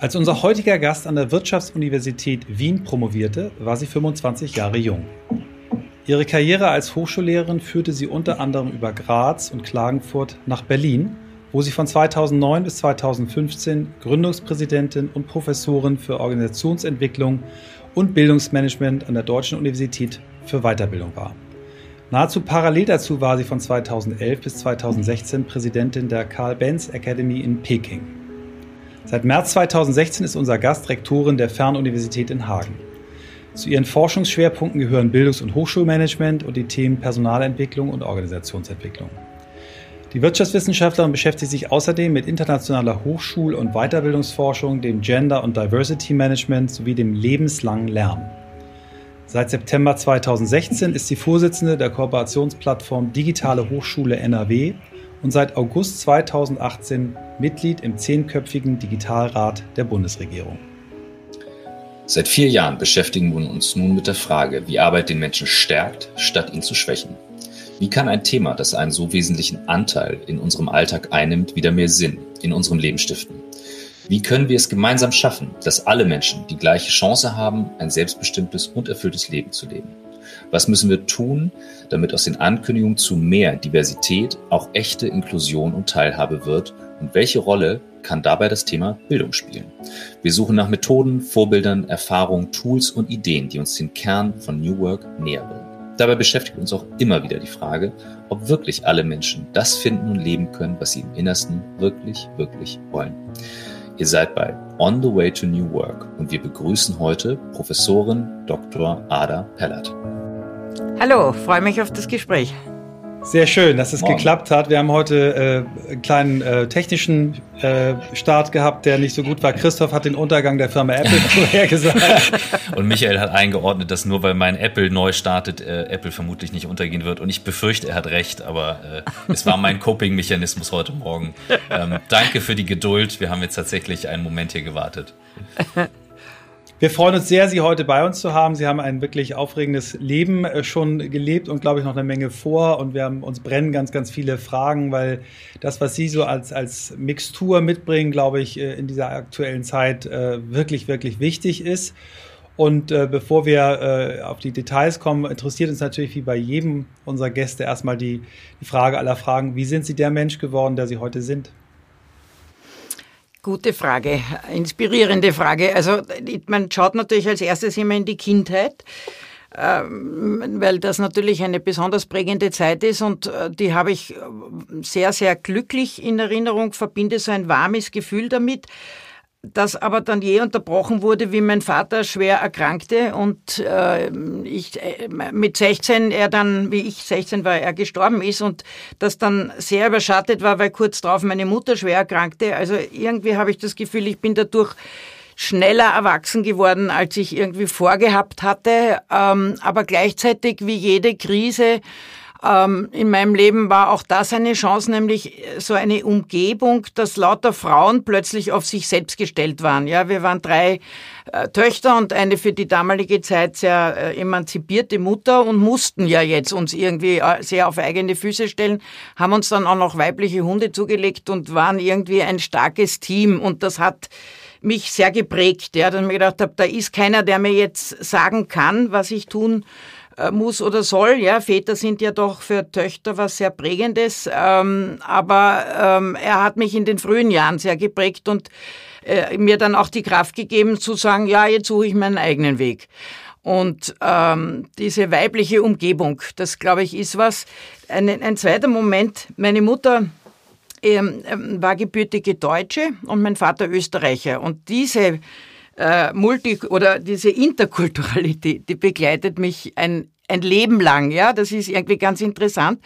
Als unser heutiger Gast an der Wirtschaftsuniversität Wien promovierte, war sie 25 Jahre jung. Ihre Karriere als Hochschullehrerin führte sie unter anderem über Graz und Klagenfurt nach Berlin, wo sie von 2009 bis 2015 Gründungspräsidentin und Professorin für Organisationsentwicklung und Bildungsmanagement an der Deutschen Universität für Weiterbildung war. Nahezu parallel dazu war sie von 2011 bis 2016 Präsidentin der Carl Benz Academy in Peking. Seit März 2016 ist unser Gast Rektorin der Fernuniversität in Hagen. Zu ihren Forschungsschwerpunkten gehören Bildungs- und Hochschulmanagement und die Themen Personalentwicklung und Organisationsentwicklung. Die Wirtschaftswissenschaftlerin beschäftigt sich außerdem mit internationaler Hochschul- und Weiterbildungsforschung, dem Gender- und Diversity Management sowie dem lebenslangen Lernen. Seit September 2016 ist sie Vorsitzende der Kooperationsplattform Digitale Hochschule NRW und seit August 2018 Mitglied im zehnköpfigen Digitalrat der Bundesregierung. Seit vier Jahren beschäftigen wir uns nun mit der Frage, wie Arbeit den Menschen stärkt, statt ihn zu schwächen. Wie kann ein Thema, das einen so wesentlichen Anteil in unserem Alltag einnimmt, wieder mehr Sinn in unserem Leben stiften? Wie können wir es gemeinsam schaffen, dass alle Menschen die gleiche Chance haben, ein selbstbestimmtes und erfülltes Leben zu leben? Was müssen wir tun, damit aus den Ankündigungen zu mehr Diversität auch echte Inklusion und Teilhabe wird? Und welche Rolle kann dabei das Thema Bildung spielen? Wir suchen nach Methoden, Vorbildern, Erfahrungen, Tools und Ideen, die uns den Kern von New Work näher bringen. Dabei beschäftigt uns auch immer wieder die Frage, ob wirklich alle Menschen das finden und leben können, was sie im Innersten wirklich, wirklich wollen. Ihr seid bei On the Way to New Work und wir begrüßen heute Professorin Dr. Ada Pellert. Hallo, freue mich auf das Gespräch. Sehr schön, dass es Morgen. geklappt hat. Wir haben heute äh, einen kleinen äh, technischen äh, Start gehabt, der nicht so gut war. Christoph hat den Untergang der Firma Apple vorhergesagt. Und Michael hat eingeordnet, dass nur weil mein Apple neu startet, äh, Apple vermutlich nicht untergehen wird. Und ich befürchte, er hat recht, aber äh, es war mein Coping-Mechanismus heute Morgen. Ähm, danke für die Geduld. Wir haben jetzt tatsächlich einen Moment hier gewartet. Wir freuen uns sehr, Sie heute bei uns zu haben. Sie haben ein wirklich aufregendes Leben äh, schon gelebt und, glaube ich, noch eine Menge vor. Und wir haben uns brennen ganz, ganz viele Fragen, weil das, was Sie so als, als Mixtur mitbringen, glaube ich, äh, in dieser aktuellen Zeit äh, wirklich, wirklich wichtig ist. Und bevor wir auf die Details kommen, interessiert uns natürlich wie bei jedem unserer Gäste erstmal die, die Frage aller Fragen, wie sind Sie der Mensch geworden, der Sie heute sind? Gute Frage, inspirierende Frage. Also man schaut natürlich als erstes immer in die Kindheit, ähm, weil das natürlich eine besonders prägende Zeit ist und äh, die habe ich sehr, sehr glücklich in Erinnerung, verbinde so ein warmes Gefühl damit das aber dann je unterbrochen wurde, wie mein Vater schwer erkrankte und äh, ich äh, mit 16 er dann, wie ich 16 war, er gestorben ist und das dann sehr überschattet war, weil kurz darauf meine Mutter schwer erkrankte. Also irgendwie habe ich das Gefühl, ich bin dadurch schneller erwachsen geworden, als ich irgendwie vorgehabt hatte, ähm, aber gleichzeitig wie jede Krise ähm, in meinem Leben war auch das eine Chance, nämlich so eine Umgebung, dass lauter Frauen plötzlich auf sich selbst gestellt waren. Ja, wir waren drei äh, Töchter und eine für die damalige Zeit sehr äh, emanzipierte Mutter und mussten ja jetzt uns irgendwie äh, sehr auf eigene Füße stellen, haben uns dann auch noch weibliche Hunde zugelegt und waren irgendwie ein starkes Team und das hat mich sehr geprägt, ja, dass ich mir gedacht habe, da ist keiner, der mir jetzt sagen kann, was ich tun äh, muss oder soll. Ja, Väter sind ja doch für Töchter was sehr Prägendes. Ähm, aber ähm, er hat mich in den frühen Jahren sehr geprägt und äh, mir dann auch die Kraft gegeben zu sagen, ja, jetzt suche ich meinen eigenen Weg. Und ähm, diese weibliche Umgebung, das glaube ich ist was. Ein, ein zweiter Moment, meine Mutter ähm, ähm war gebürtige Deutsche und mein Vater Österreicher. Und diese äh, Multi- oder diese Interkulturalität, die begleitet mich ein ein Leben lang, ja, das ist irgendwie ganz interessant,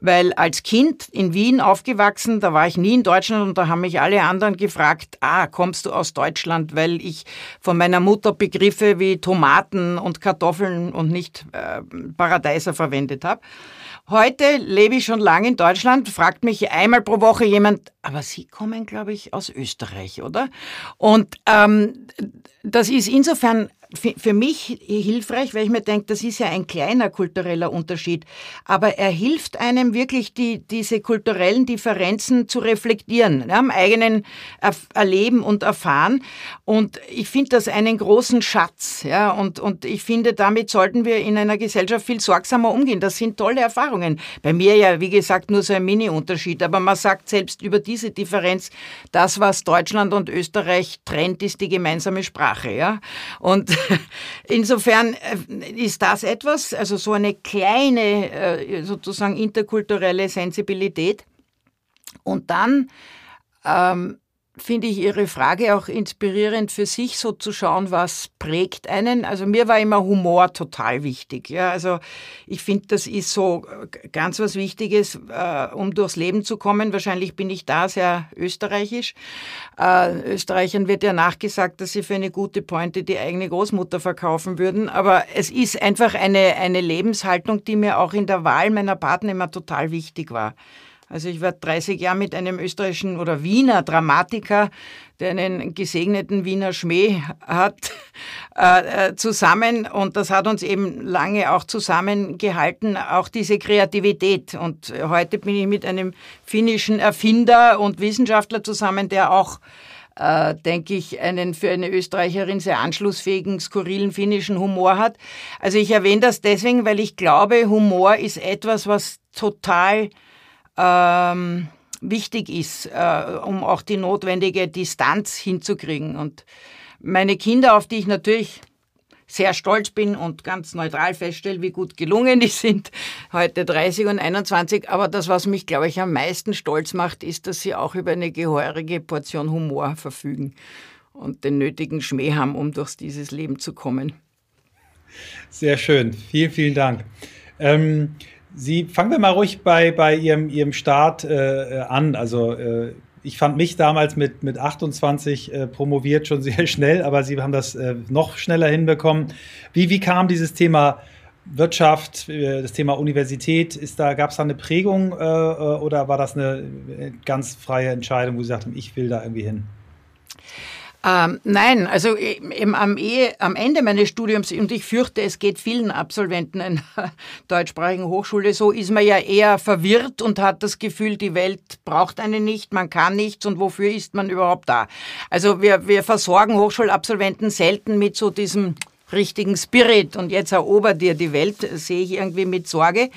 weil als Kind in Wien aufgewachsen, da war ich nie in Deutschland und da haben mich alle anderen gefragt, ah, kommst du aus Deutschland, weil ich von meiner Mutter Begriffe wie Tomaten und Kartoffeln und nicht äh, Paradeiser verwendet habe. Heute lebe ich schon lange in Deutschland, fragt mich einmal pro Woche jemand, aber Sie kommen, glaube ich, aus Österreich, oder? Und ähm, das ist insofern für mich hilfreich, weil ich mir denke, das ist ja ein kleiner kultureller Unterschied. Aber er hilft einem wirklich, die, diese kulturellen Differenzen zu reflektieren, ja, am eigenen Erleben und Erfahren. Und ich finde das einen großen Schatz. Ja, und, und ich finde, damit sollten wir in einer Gesellschaft viel sorgsamer umgehen. Das sind tolle Erfahrungen. Bei mir ja, wie gesagt, nur so ein Mini-Unterschied. Aber man sagt selbst über diese Differenz, das, was Deutschland und Österreich trennt, ist die gemeinsame Sprache. Ja? Und insofern äh, ist das etwas, also so eine kleine äh, sozusagen interkulturelle Sensibilität. Und dann ähm, finde ich Ihre Frage auch inspirierend für sich, so zu schauen, was prägt einen. Also mir war immer Humor total wichtig. Ja, also ich finde, das ist so ganz was Wichtiges, äh, um durchs Leben zu kommen. Wahrscheinlich bin ich da sehr österreichisch. Äh, Österreichern wird ja nachgesagt, dass sie für eine gute Pointe die eigene Großmutter verkaufen würden. Aber es ist einfach eine, eine Lebenshaltung, die mir auch in der Wahl meiner Partner immer total wichtig war. Also ich war 30 Jahre mit einem österreichischen oder Wiener Dramatiker, der einen gesegneten Wiener Schmäh hat, äh, äh, zusammen. Und das hat uns eben lange auch zusammengehalten, auch diese Kreativität. Und heute bin ich mit einem finnischen Erfinder und Wissenschaftler zusammen, der auch äh, denke ich, einen für eine Österreicherin sehr anschlussfähigen, skurrilen finnischen Humor hat. Also ich erwähne das deswegen, weil ich glaube, Humor ist etwas, was total ähm, wichtig ist, äh, um auch die notwendige Distanz hinzukriegen. Und meine Kinder, auf die ich natürlich sehr stolz bin und ganz neutral feststelle, wie gut gelungen die sind, heute 30 und 21. Aber das, was mich, glaube ich, am meisten stolz macht, ist, dass sie auch über eine gehörige Portion Humor verfügen und den nötigen Schmäh haben, um durch dieses Leben zu kommen. Sehr schön. Vielen, vielen Dank. Ähm, Sie fangen wir mal ruhig bei, bei Ihrem, Ihrem Start äh, äh, an. Also äh, ich fand mich damals mit, mit 28 äh, promoviert schon sehr schnell, aber Sie haben das äh, noch schneller hinbekommen. Wie, wie kam dieses Thema Wirtschaft, äh, das Thema Universität? Da, gab es da eine Prägung oder war das eine ganz freie Entscheidung, wo Sie sagten, ich will da irgendwie hin? Ähm, nein, also eben am, e, am Ende meines Studiums, und ich fürchte, es geht vielen Absolventen einer deutschsprachigen Hochschule so, ist man ja eher verwirrt und hat das Gefühl, die Welt braucht einen nicht, man kann nichts und wofür ist man überhaupt da? Also wir, wir versorgen Hochschulabsolventen selten mit so diesem richtigen Spirit und jetzt erobert ihr die Welt, sehe ich irgendwie mit Sorge.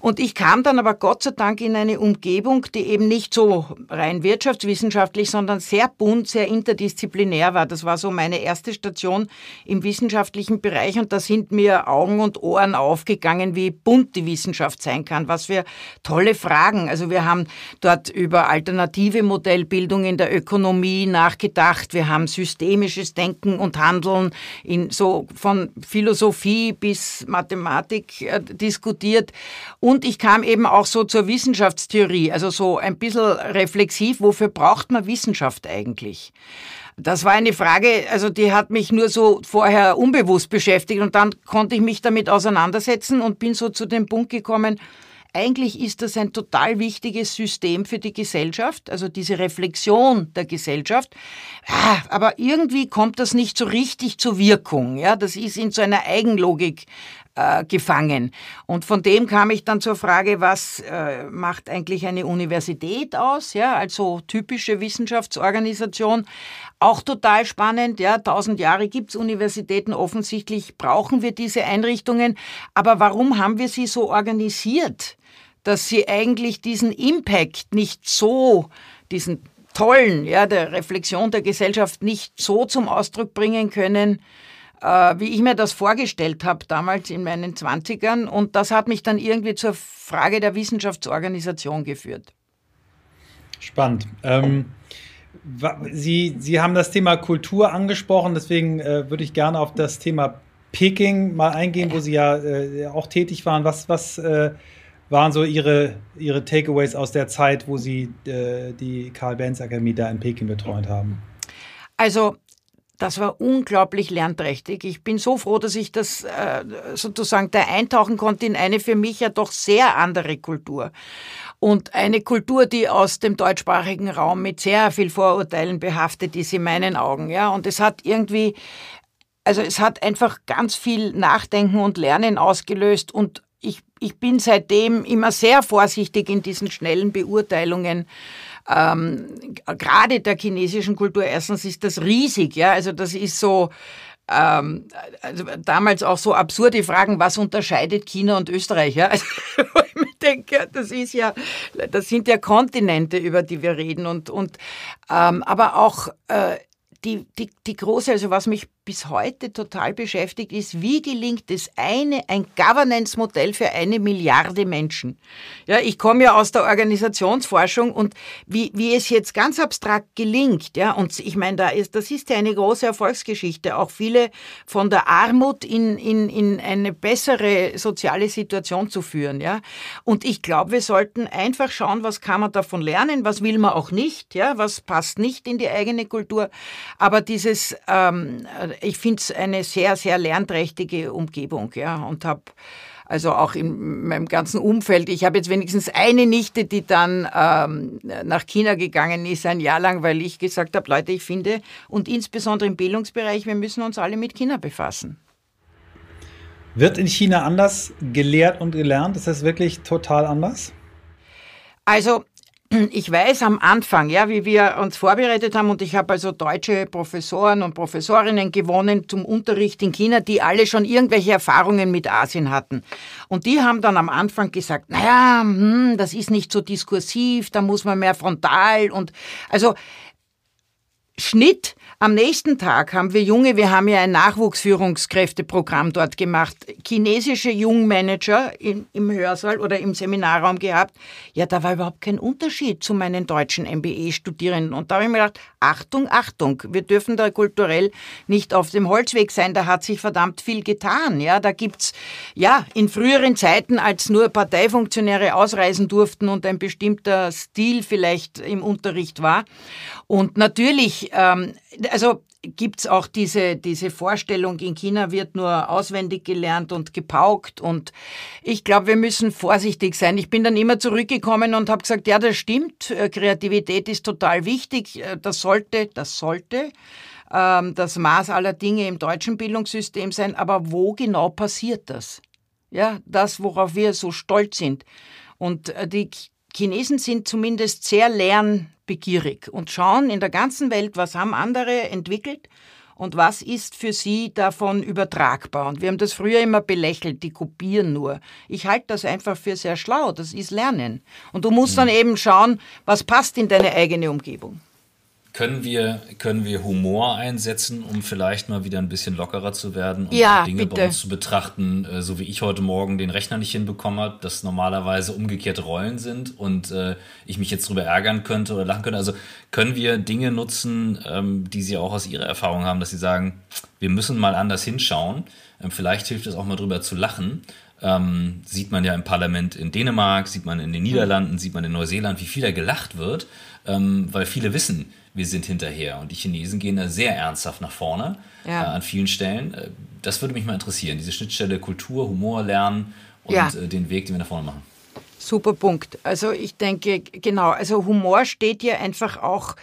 Und ich kam dann aber Gott sei Dank in eine Umgebung, die eben nicht so rein wirtschaftswissenschaftlich, sondern sehr bunt, sehr interdisziplinär war. Das war so meine erste Station im wissenschaftlichen Bereich und da sind mir Augen und Ohren aufgegangen, wie bunt die Wissenschaft sein kann, was für tolle Fragen. Also wir haben dort über alternative Modellbildung in der Ökonomie nachgedacht. Wir haben systemisches Denken und Handeln in so von Philosophie bis Mathematik äh, diskutiert. Und ich kam eben auch so zur Wissenschaftstheorie, also so ein bisschen reflexiv, wofür braucht man Wissenschaft eigentlich? Das war eine Frage, also die hat mich nur so vorher unbewusst beschäftigt und dann konnte ich mich damit auseinandersetzen und bin so zu dem Punkt gekommen, eigentlich ist das ein total wichtiges System für die Gesellschaft, also diese Reflexion der Gesellschaft. Ah, aber irgendwie kommt das nicht so richtig zur Wirkung. Ja, das ist in so einer Eigenlogik äh, gefangen. Und von dem kam ich dann zur Frage, was äh, macht eigentlich eine Universität aus? Ja, also typische Wissenschaftsorganisation. Auch total spannend, ja, tausend Jahre gibt's Universitäten, offensichtlich brauchen wir diese Einrichtungen, aber warum haben wir sie so organisiert? Dass sie eigentlich diesen Impact nicht so, diesen tollen, ja, der Reflexion der Gesellschaft nicht so zum Ausdruck bringen können, äh, wie ich mir das vorgestellt habe damals in meinen Zwanzigern. Und das hat mich dann irgendwie zur Frage der Wissenschaftsorganisation geführt. Spannend. Ähm, Sie, Sie haben das Thema Kultur angesprochen, deswegen äh, würde ich gerne auf das Thema Peking mal eingehen, wo Sie ja äh, auch tätig waren. Was, was äh, waren so Ihre, Ihre Takeaways aus der Zeit, wo Sie äh, die Karl Benz Akademie da in Peking betreut haben? Also das war unglaublich lernträchtig. Ich bin so froh, dass ich das äh, sozusagen da eintauchen konnte in eine für mich ja doch sehr andere Kultur. Und eine Kultur, die aus dem deutschsprachigen Raum mit sehr viel Vorurteilen behaftet ist in meinen Augen. Ja, und es hat irgendwie also es hat einfach ganz viel Nachdenken und Lernen ausgelöst und ich, ich bin seitdem immer sehr vorsichtig in diesen schnellen Beurteilungen. Ähm, gerade der chinesischen Kultur. Erstens ist das riesig, ja, also das ist so, ähm, also damals auch so absurde Fragen, was unterscheidet China und Österreich? Ja? Also, ich mir denke, das ist ja, das sind ja Kontinente, über die wir reden und, und ähm, aber auch äh, die, die, die große, also was mich bis heute total beschäftigt, ist, wie gelingt es eine, ein Governance-Modell für eine Milliarde Menschen? Ja, ich komme ja aus der Organisationsforschung und wie, wie es jetzt ganz abstrakt gelingt, ja, und ich meine, da ist, das ist ja eine große Erfolgsgeschichte, auch viele von der Armut in, in, in eine bessere soziale Situation zu führen, ja. Und ich glaube, wir sollten einfach schauen, was kann man davon lernen, was will man auch nicht, ja, was passt nicht in die eigene Kultur. Aber dieses, ähm, ich finde es eine sehr, sehr lernträchtige Umgebung, ja, und habe also auch in meinem ganzen Umfeld. Ich habe jetzt wenigstens eine Nichte, die dann ähm, nach China gegangen ist, ein Jahr lang, weil ich gesagt habe, Leute, ich finde, und insbesondere im Bildungsbereich, wir müssen uns alle mit China befassen. Wird in China anders gelehrt und gelernt? Ist das wirklich total anders? Also ich weiß am Anfang, ja, wie wir uns vorbereitet haben, und ich habe also deutsche Professoren und Professorinnen gewonnen zum Unterricht in China, die alle schon irgendwelche Erfahrungen mit Asien hatten. Und die haben dann am Anfang gesagt, naja, hm, das ist nicht so diskursiv, da muss man mehr frontal und also Schnitt am nächsten Tag haben wir junge, wir haben ja ein Nachwuchsführungskräfteprogramm dort gemacht, chinesische Jungmanager im, im Hörsaal oder im Seminarraum gehabt. Ja, da war überhaupt kein Unterschied zu meinen deutschen MBE-Studierenden. Und da habe ich mir gedacht, Achtung, Achtung, wir dürfen da kulturell nicht auf dem Holzweg sein, da hat sich verdammt viel getan. Ja, da gibt's, ja, in früheren Zeiten, als nur Parteifunktionäre ausreisen durften und ein bestimmter Stil vielleicht im Unterricht war. Und natürlich, ähm, also gibt's auch diese, diese Vorstellung, in China wird nur auswendig gelernt und gepaukt. Und ich glaube, wir müssen vorsichtig sein. Ich bin dann immer zurückgekommen und habe gesagt, ja, das stimmt, äh, Kreativität ist total wichtig. Äh, das sollte, das sollte ähm, das Maß aller Dinge im deutschen Bildungssystem sein. Aber wo genau passiert das? Ja, das, worauf wir so stolz sind. Und äh, die Chinesen sind zumindest sehr lernbegierig und schauen in der ganzen Welt, was haben andere entwickelt und was ist für sie davon übertragbar. Und wir haben das früher immer belächelt, die kopieren nur. Ich halte das einfach für sehr schlau, das ist Lernen. Und du musst dann mhm. eben schauen, was passt in deine eigene Umgebung. Können wir, können wir Humor einsetzen, um vielleicht mal wieder ein bisschen lockerer zu werden und ja, Dinge bitte. bei uns zu betrachten, äh, so wie ich heute Morgen den Rechner nicht hinbekommen habe, dass normalerweise umgekehrte Rollen sind und äh, ich mich jetzt darüber ärgern könnte oder lachen könnte. Also können wir Dinge nutzen, ähm, die Sie auch aus Ihrer Erfahrung haben, dass Sie sagen, wir müssen mal anders hinschauen. Ähm, vielleicht hilft es auch mal drüber zu lachen. Ähm, sieht man ja im Parlament in Dänemark, sieht man in den Niederlanden, sieht man in Neuseeland, wie viel da gelacht wird, ähm, weil viele wissen, wir sind hinterher. Und die Chinesen gehen da sehr ernsthaft nach vorne ja. äh, an vielen Stellen. Äh, das würde mich mal interessieren, diese Schnittstelle Kultur, Humor, Lernen und ja. äh, den Weg, den wir nach vorne machen. Super Punkt. Also ich denke, genau, also Humor steht ja einfach auch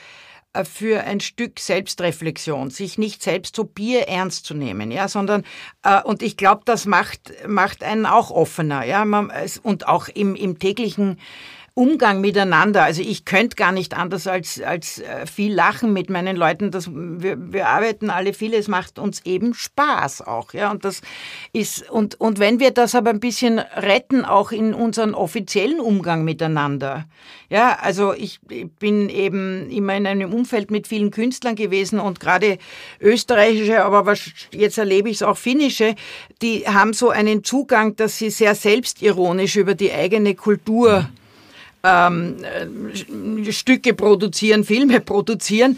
äh, für ein Stück Selbstreflexion, sich nicht selbst so bier ernst zu nehmen, ja, sondern äh, und ich glaube, das macht macht einen auch offener, ja, man, und auch im im täglichen Umgang miteinander. Also ich könnte gar nicht anders als, als äh, viel lachen mit meinen Leuten. Das, wir, wir arbeiten alle viel, es macht uns eben Spaß auch. Ja? Und, das ist, und, und wenn wir das aber ein bisschen retten, auch in unseren offiziellen Umgang miteinander. Ja, also ich, bin eben immer in einem Umfeld mit vielen Künstlern gewesen und gerade österreichische, aber jetzt erlebe ich es auch finnische, die haben so einen Zugang, dass sie sehr selbstironisch über die eigene Kultur ähm, äh, Stücke produzieren, Filme produzieren.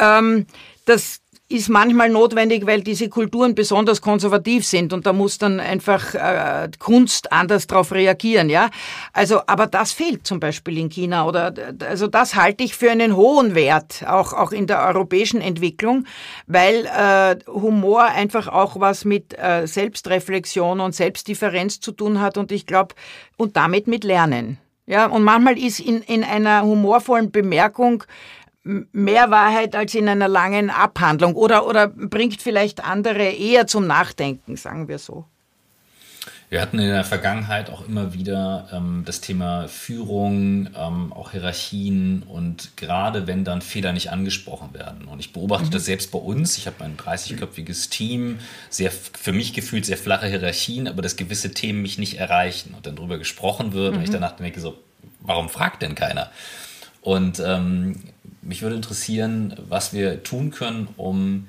Ähm, das ist manchmal notwendig, weil diese Kulturen besonders konservativ sind und da muss dann einfach äh, Kunst anders darauf reagieren, ja. Also, aber das fehlt zum Beispiel in China oder also das halte ich für einen hohen Wert auch auch in der europäischen Entwicklung, weil äh, Humor einfach auch was mit äh, Selbstreflexion und Selbstdifferenz zu tun hat und ich glaube und damit mit Lernen. Ja, und manchmal ist in, in einer humorvollen Bemerkung mehr Wahrheit als in einer langen Abhandlung oder, oder bringt vielleicht andere eher zum Nachdenken, sagen wir so. Wir hatten in der Vergangenheit auch immer wieder ähm, das Thema Führung, ähm, auch Hierarchien und gerade wenn dann Fehler nicht angesprochen werden. Und ich beobachte mhm. das selbst bei uns. Ich habe ein 30-köpfiges Team, sehr für mich gefühlt sehr flache Hierarchien, aber dass gewisse Themen mich nicht erreichen und dann darüber gesprochen wird mhm. und ich mhm. danach denke so, warum fragt denn keiner? Und ähm, mich würde interessieren, was wir tun können, um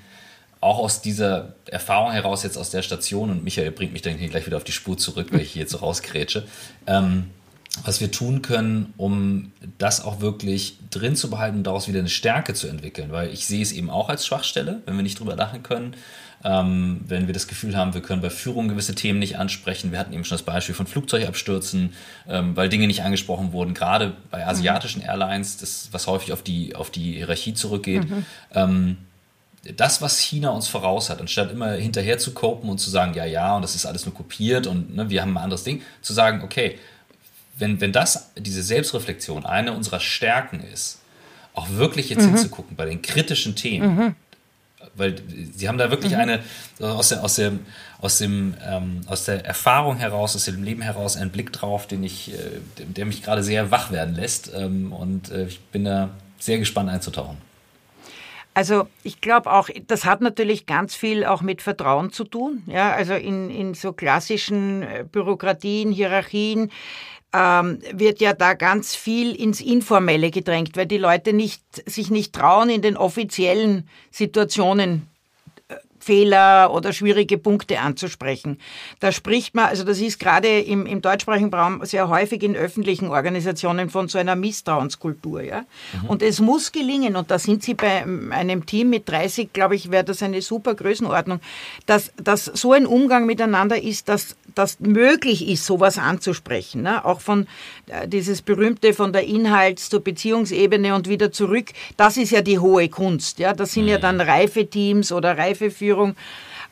auch aus dieser Erfahrung heraus jetzt aus der Station, und Michael bringt mich dann hier gleich wieder auf die Spur zurück, weil ich hier jetzt so rausgrätsche, ähm, was wir tun können, um das auch wirklich drin zu behalten und daraus wieder eine Stärke zu entwickeln. Weil ich sehe es eben auch als Schwachstelle, wenn wir nicht drüber lachen können, ähm, wenn wir das Gefühl haben, wir können bei Führung gewisse Themen nicht ansprechen. Wir hatten eben schon das Beispiel von Flugzeugabstürzen, ähm, weil Dinge nicht angesprochen wurden, gerade bei asiatischen Airlines, das, was häufig auf die, auf die Hierarchie zurückgeht. Mhm. Ähm, das, was China uns voraus hat, anstatt immer hinterher zu kopen und zu sagen, ja, ja, und das ist alles nur kopiert und ne, wir haben ein anderes Ding, zu sagen, okay, wenn, wenn das, diese Selbstreflexion eine unserer Stärken ist, auch wirklich jetzt mhm. hinzugucken bei den kritischen Themen, mhm. weil sie haben da wirklich mhm. eine, aus der, aus der, aus dem, ähm, aus der Erfahrung heraus, aus dem Leben heraus einen Blick drauf, den ich, äh, der mich gerade sehr wach werden lässt ähm, und äh, ich bin da sehr gespannt einzutauchen. Also ich glaube auch, das hat natürlich ganz viel auch mit Vertrauen zu tun. Ja, also in, in so klassischen äh, Bürokratien, Hierarchien ähm, wird ja da ganz viel ins Informelle gedrängt, weil die Leute nicht, sich nicht trauen, in den offiziellen Situationen Fehler oder schwierige Punkte anzusprechen. Da spricht man, also das ist gerade im, im deutschsprachigen Raum sehr häufig in öffentlichen Organisationen von so einer Misstrauenskultur. Ja? Mhm. Und es muss gelingen, und da sind Sie bei einem Team mit 30, glaube ich, wäre das eine super Größenordnung, dass, dass so ein Umgang miteinander ist, dass das möglich ist, sowas anzusprechen. Ne? Auch von äh, dieses berühmte von der Inhalts- zur Beziehungsebene und wieder zurück. Das ist ja die hohe Kunst. Ja? Das sind ja mhm. dann reife Teams oder reife Führung.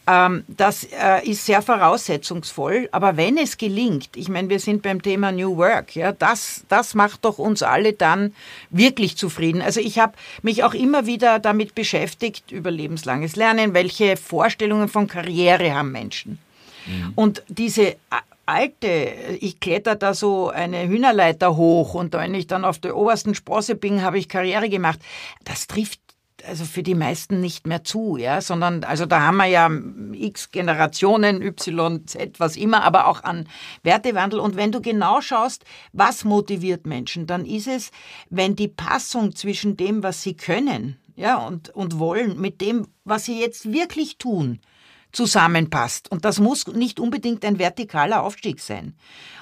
Ähm, das äh, ist sehr voraussetzungsvoll. Aber wenn es gelingt, ich meine, wir sind beim Thema New Work, ja, das, das macht doch uns alle dann wirklich zufrieden. Also ich habe mich auch immer wieder damit beschäftigt, über lebenslanges Lernen, welche Vorstellungen von Karriere haben Menschen. Mhm. Und diese alte, ich kletter da so eine Hühnerleiter hoch und wenn ich dann auf der obersten Sprosse bin, habe ich Karriere gemacht. Das trifft also für die meisten nicht mehr zu, ja, sondern also da haben wir ja x Generationen, Y, Z, was immer, aber auch an Wertewandel. Und wenn du genau schaust, was motiviert Menschen, dann ist es, wenn die Passung zwischen dem, was sie können, ja, und, und wollen, mit dem, was sie jetzt wirklich tun, zusammenpasst. Und das muss nicht unbedingt ein vertikaler Aufstieg sein.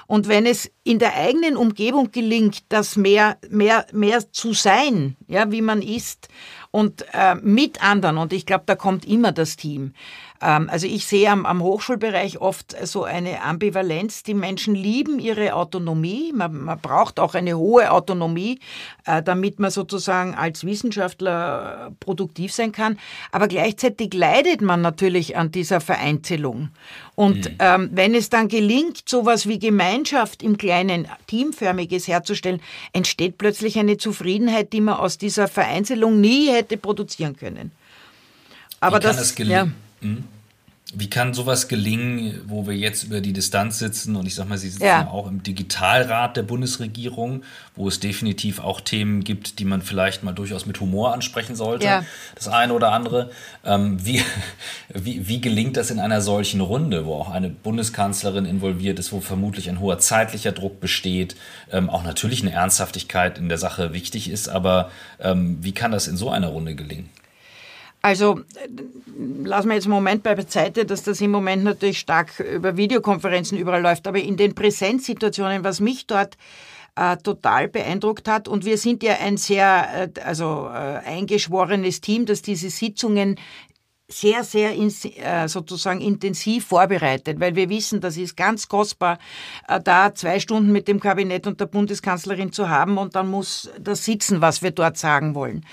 Und wenn es in der eigenen Umgebung gelingt, das mehr, mehr, mehr zu sein, ja, wie man ist, und äh, mit anderen, und ich glaube, da kommt immer das Team, also ich sehe am, am, Hochschulbereich oft so eine Ambivalenz. Die Menschen lieben ihre Autonomie. Man, man braucht auch eine hohe Autonomie, äh, damit man sozusagen als Wissenschaftler produktiv sein kann. Aber gleichzeitig leidet man natürlich an dieser Vereinzelung. Und mhm. ähm, wenn es dann gelingt, sowas wie Gemeinschaft im Kleinen, Teamförmiges herzustellen, entsteht plötzlich eine Zufriedenheit, die man aus dieser Vereinzelung nie hätte produzieren können. Aber das, es gelingen? Ja. Mhm. Wie kann sowas gelingen, wo wir jetzt über die Distanz sitzen und ich sag mal, Sie sitzen ja. auch im Digitalrat der Bundesregierung, wo es definitiv auch Themen gibt, die man vielleicht mal durchaus mit Humor ansprechen sollte, ja. das eine oder andere. Ähm, wie, wie, wie gelingt das in einer solchen Runde, wo auch eine Bundeskanzlerin involviert ist, wo vermutlich ein hoher zeitlicher Druck besteht, ähm, auch natürlich eine Ernsthaftigkeit in der Sache wichtig ist, aber ähm, wie kann das in so einer Runde gelingen? Also lassen wir jetzt einen Moment bei Seite, dass das im Moment natürlich stark über Videokonferenzen überall läuft, aber in den Präsenzsituationen, was mich dort äh, total beeindruckt hat, und wir sind ja ein sehr äh, also äh, eingeschworenes Team, dass diese Sitzungen sehr, sehr äh, sozusagen intensiv vorbereitet, weil wir wissen, das ist ganz kostbar, äh, da zwei Stunden mit dem Kabinett und der Bundeskanzlerin zu haben und dann muss das sitzen, was wir dort sagen wollen.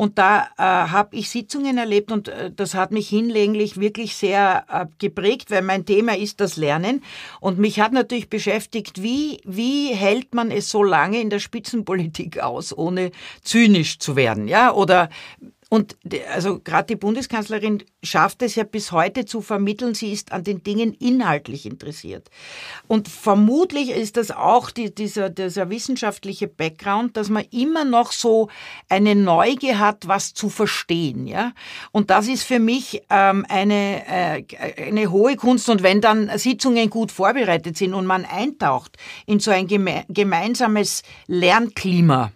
Und da äh, habe ich Sitzungen erlebt und äh, das hat mich hinlänglich wirklich sehr äh, geprägt, weil mein Thema ist das Lernen. Und mich hat natürlich beschäftigt, wie, wie hält man es so lange in der Spitzenpolitik aus, ohne zynisch zu werden, ja, oder und also gerade die Bundeskanzlerin schafft es ja bis heute zu vermitteln, sie ist an den Dingen inhaltlich interessiert. Und vermutlich ist das auch die, dieser, dieser wissenschaftliche Background, dass man immer noch so eine Neugier hat, was zu verstehen. Ja? Und das ist für mich ähm, eine, äh, eine hohe Kunst. Und wenn dann Sitzungen gut vorbereitet sind und man eintaucht in so ein geme gemeinsames Lernklima,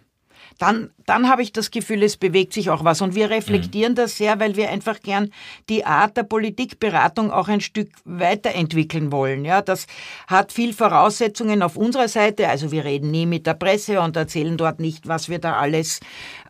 dann, dann habe ich das Gefühl, es bewegt sich auch was. Und wir reflektieren mhm. das sehr, weil wir einfach gern die Art der Politikberatung auch ein Stück weiterentwickeln wollen. Ja, das hat viel Voraussetzungen auf unserer Seite. Also wir reden nie mit der Presse und erzählen dort nicht, was wir da alles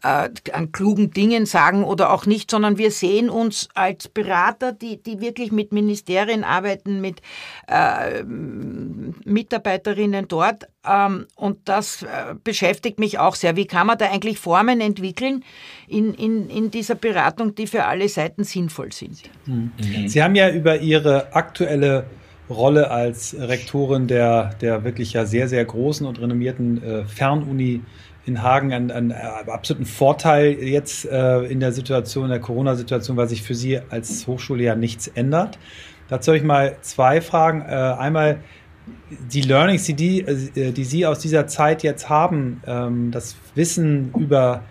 äh, an klugen Dingen sagen oder auch nicht, sondern wir sehen uns als Berater, die, die wirklich mit Ministerien arbeiten, mit äh, Mitarbeiterinnen dort. Ähm, und das äh, beschäftigt mich auch sehr. Wie kann man da eigentlich Formen entwickeln in, in, in dieser Beratung, die für alle Seiten sinnvoll sind? Mhm. Sie haben ja über Ihre aktuelle Rolle als Rektorin der, der wirklich ja sehr, sehr großen und renommierten äh, Fernuni in Hagen einen, einen äh, absoluten Vorteil jetzt äh, in der Situation, in der Corona-Situation, weil sich für Sie als Hochschule ja nichts ändert. Dazu habe ich mal zwei Fragen. Einmal die Learnings, die, die Sie aus dieser Zeit jetzt haben, ähm, das Wissen über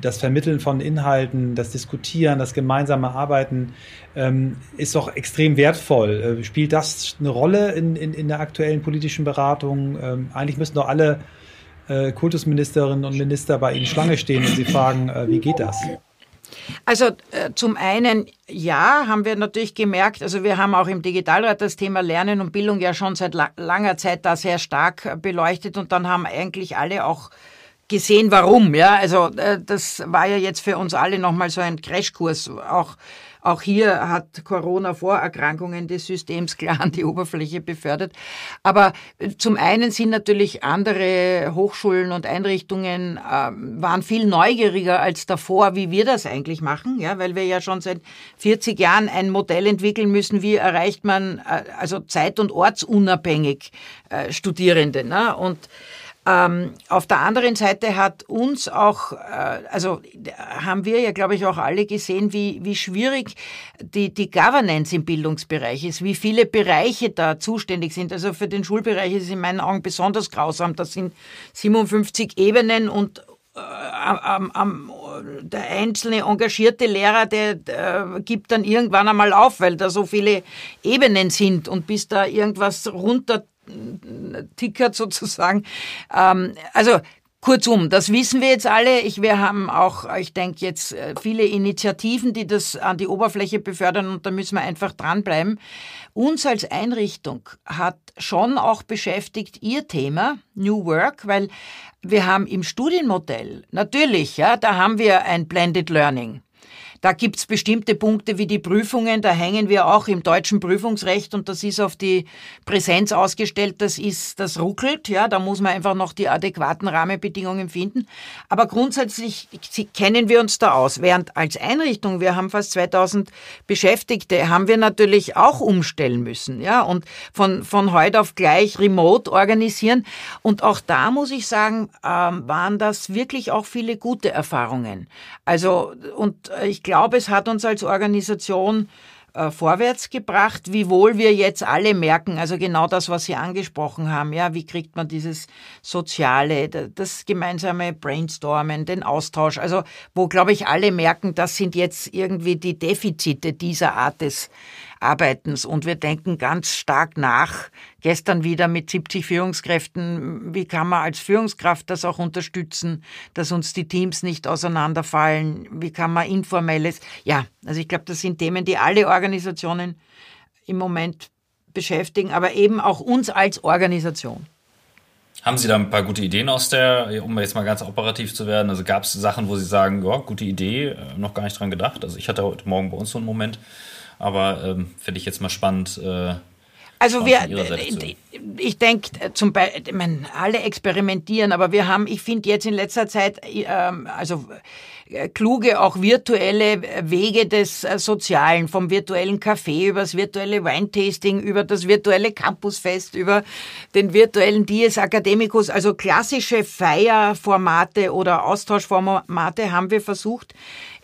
das Vermitteln von Inhalten, das Diskutieren, das gemeinsame Arbeiten ähm, ist doch extrem wertvoll. Äh, spielt das eine Rolle in, in, in der aktuellen politischen Beratung? Ähm, eigentlich müssen doch alle äh, Kultusministerinnen und Minister bei Ihnen Schlange stehen und Sie fragen, äh, wie geht das? Also äh, zum einen, ja, haben wir natürlich gemerkt, also wir haben auch im Digitalrat das Thema Lernen und Bildung ja schon seit la langer Zeit da sehr stark äh, beleuchtet und dann haben eigentlich alle auch gesehen, warum. Ja, also äh, das war ja jetzt für uns alle nochmal so ein Crashkurs, auch auch hier hat Corona Vorerkrankungen des Systems klar an die Oberfläche befördert. Aber äh, zum einen sind natürlich andere Hochschulen und Einrichtungen äh, waren viel neugieriger als davor, wie wir das eigentlich machen, ja, weil wir ja schon seit 40 Jahren ein Modell entwickeln müssen, wie erreicht man äh, also zeit- und ortsunabhängig äh, Studierende. Ne? Und ähm, auf der anderen Seite hat uns auch, äh, also haben wir ja, glaube ich, auch alle gesehen, wie, wie schwierig die, die Governance im Bildungsbereich ist, wie viele Bereiche da zuständig sind. Also für den Schulbereich ist es in meinen Augen besonders grausam. Das sind 57 Ebenen und äh, am, am, der einzelne engagierte Lehrer, der, der gibt dann irgendwann einmal auf, weil da so viele Ebenen sind und bis da irgendwas runter tickert sozusagen. Ähm, also Kurzum, das wissen wir jetzt alle. Ich, wir haben auch, ich denke jetzt äh, viele Initiativen, die das an die Oberfläche befördern und da müssen wir einfach dranbleiben. Uns als Einrichtung hat schon auch beschäftigt Ihr Thema New Work, weil wir haben im Studienmodell natürlich, ja, da haben wir ein Blended Learning. Da gibt's bestimmte Punkte wie die Prüfungen, da hängen wir auch im deutschen Prüfungsrecht und das ist auf die Präsenz ausgestellt, das ist, das ruckelt, ja, da muss man einfach noch die adäquaten Rahmenbedingungen finden. Aber grundsätzlich kennen wir uns da aus. Während als Einrichtung, wir haben fast 2000 Beschäftigte, haben wir natürlich auch umstellen müssen, ja, und von, von heute auf gleich remote organisieren. Und auch da muss ich sagen, ähm, waren das wirklich auch viele gute Erfahrungen. Also, und ich glaube, glaube, es hat uns als Organisation äh, vorwärts gebracht, wiewohl wir jetzt alle merken, also genau das, was Sie angesprochen haben, ja, wie kriegt man dieses Soziale, das gemeinsame Brainstormen, den Austausch, also wo, glaube ich, alle merken, das sind jetzt irgendwie die Defizite dieser Art des Arbeitens und wir denken ganz stark nach. Gestern wieder mit 70 Führungskräften. Wie kann man als Führungskraft das auch unterstützen, dass uns die Teams nicht auseinanderfallen? Wie kann man informelles? Ja, also ich glaube, das sind Themen, die alle Organisationen im Moment beschäftigen, aber eben auch uns als Organisation. Haben Sie da ein paar gute Ideen aus der, um jetzt mal ganz operativ zu werden? Also gab es Sachen, wo Sie sagen, ja, gute Idee, äh, noch gar nicht dran gedacht. Also ich hatte heute Morgen bei uns so einen Moment, aber ähm, finde ich jetzt mal spannend. Äh, also wir, ich denke zum Beispiel, meine, alle experimentieren, aber wir haben, ich finde jetzt in letzter Zeit, ähm, also äh, kluge, auch virtuelle Wege des äh, Sozialen, vom virtuellen Café über das virtuelle Weintasting, über das virtuelle Campusfest, über den virtuellen Dies Academicus, also klassische Feierformate oder Austauschformate haben wir versucht,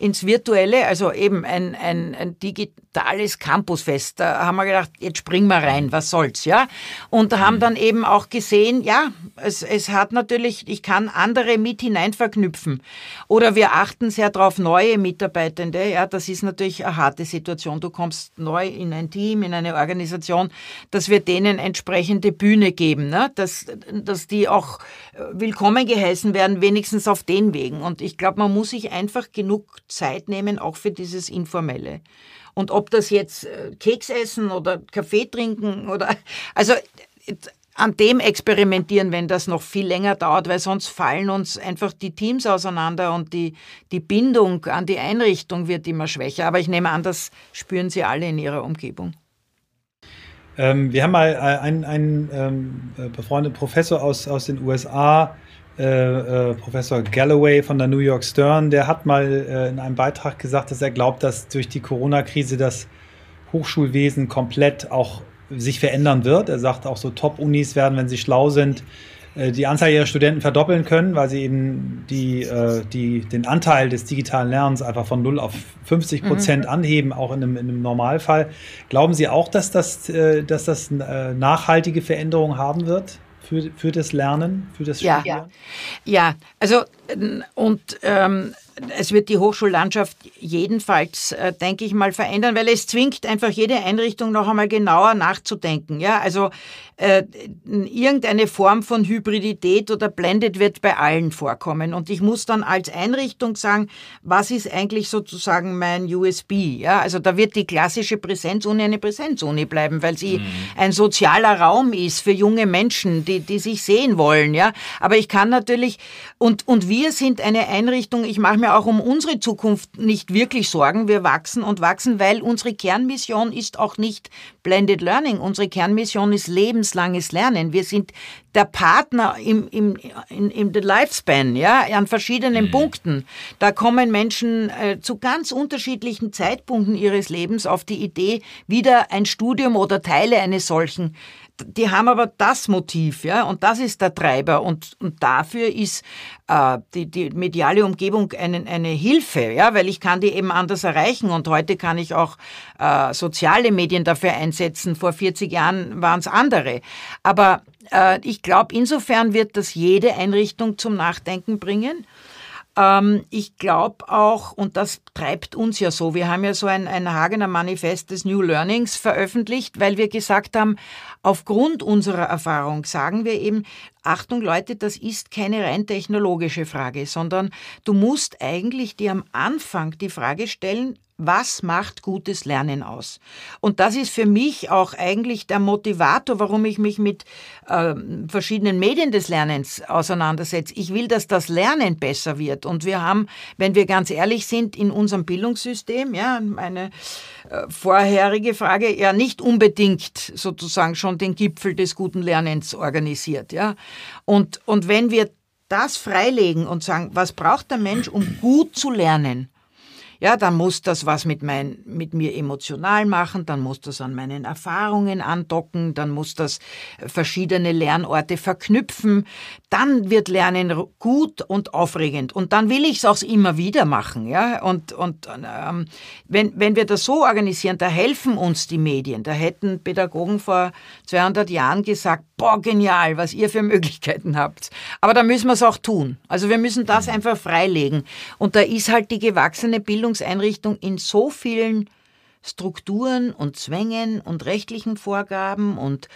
ins Virtuelle, also eben ein, ein, ein digitales Campusfest. Da haben wir gedacht, jetzt springen wir rein, was soll's, ja? Und haben dann eben auch gesehen, ja, es, es hat natürlich, ich kann andere mit hinein verknüpfen. Oder wir achten sehr darauf, neue Mitarbeitende, ja, das ist natürlich eine harte Situation. Du kommst neu in ein Team, in eine Organisation, dass wir denen entsprechende Bühne geben, ne? dass, dass die auch willkommen geheißen werden, wenigstens auf den Wegen. Und ich glaube, man muss sich einfach genug Zeit nehmen, auch für dieses Informelle. Und ob das jetzt äh, Keks essen oder Kaffee trinken oder, also an dem experimentieren, wenn das noch viel länger dauert, weil sonst fallen uns einfach die Teams auseinander und die, die Bindung an die Einrichtung wird immer schwächer. Aber ich nehme an, das spüren Sie alle in Ihrer Umgebung. Ähm, wir haben mal einen, einen ähm, äh, befreundeten Professor aus, aus den USA, äh, äh, Professor Galloway von der New York Stern, der hat mal äh, in einem Beitrag gesagt, dass er glaubt, dass durch die Corona-Krise das Hochschulwesen komplett auch sich verändern wird. Er sagt auch so Top-Unis werden, wenn sie schlau sind, äh, die Anzahl ihrer Studenten verdoppeln können, weil sie eben die, die, den Anteil des digitalen Lernens einfach von 0 auf 50 Prozent mhm. anheben, auch in einem, in einem Normalfall. Glauben Sie auch, dass das, dass das nachhaltige Veränderungen haben wird? Für, für das Lernen, für das Studieren? Ja, ja. also und ähm, es wird die Hochschullandschaft jedenfalls, äh, denke ich mal, verändern, weil es zwingt einfach jede Einrichtung noch einmal genauer nachzudenken. Ja, also äh, irgendeine Form von Hybridität oder Blended wird bei allen vorkommen. Und ich muss dann als Einrichtung sagen, was ist eigentlich sozusagen mein USB? Ja, also da wird die klassische Präsenzuni eine Präsenzuni bleiben, weil sie mhm. ein sozialer Raum ist für junge Menschen, die, die sich sehen wollen. Ja, aber ich kann natürlich, und, und wir sind eine Einrichtung, ich mache mir auch um unsere Zukunft nicht wirklich Sorgen. Wir wachsen und wachsen, weil unsere Kernmission ist auch nicht Blended Learning. Unsere Kernmission ist lebenslanges Lernen. Wir sind der Partner im, im, in, im Lifespan, ja, an verschiedenen mhm. Punkten. Da kommen Menschen äh, zu ganz unterschiedlichen Zeitpunkten ihres Lebens auf die Idee, wieder ein Studium oder Teile eines solchen die haben aber das Motiv, ja, und das ist der Treiber. Und, und dafür ist äh, die, die mediale Umgebung eine, eine Hilfe, ja, weil ich kann die eben anders erreichen. Und heute kann ich auch äh, soziale Medien dafür einsetzen. Vor 40 Jahren waren es andere. Aber äh, ich glaube, insofern wird das jede Einrichtung zum Nachdenken bringen. Ähm, ich glaube auch, und das treibt uns ja so, wir haben ja so ein, ein Hagener Manifest des New Learnings veröffentlicht, weil wir gesagt haben, aufgrund unserer Erfahrung sagen wir eben, Achtung Leute, das ist keine rein technologische Frage, sondern du musst eigentlich dir am Anfang die Frage stellen, was macht gutes Lernen aus? Und das ist für mich auch eigentlich der Motivator, warum ich mich mit äh, verschiedenen Medien des Lernens auseinandersetze. Ich will, dass das Lernen besser wird. Und wir haben, wenn wir ganz ehrlich sind, in unserem Bildungssystem, ja, eine äh, vorherige Frage, ja nicht unbedingt sozusagen schon den Gipfel des guten Lernens organisiert, ja. Und, und wenn wir das freilegen und sagen, was braucht der Mensch, um gut zu lernen? Ja, dann muss das was mit, mein, mit mir emotional machen, dann muss das an meinen Erfahrungen andocken, dann muss das verschiedene Lernorte verknüpfen, dann wird Lernen gut und aufregend und dann will ich es auch immer wieder machen, ja, und, und ähm, wenn, wenn wir das so organisieren, da helfen uns die Medien, da hätten Pädagogen vor 200 Jahren gesagt, boah, genial, was ihr für Möglichkeiten habt. Aber da müssen wir es auch tun. Also wir müssen das einfach freilegen. Und da ist halt die gewachsene Bildung Bildungseinrichtung in so vielen Strukturen und Zwängen und rechtlichen Vorgaben und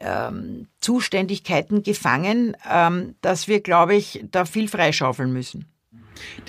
ähm, Zuständigkeiten gefangen, ähm, dass wir, glaube ich, da viel freischaufeln müssen.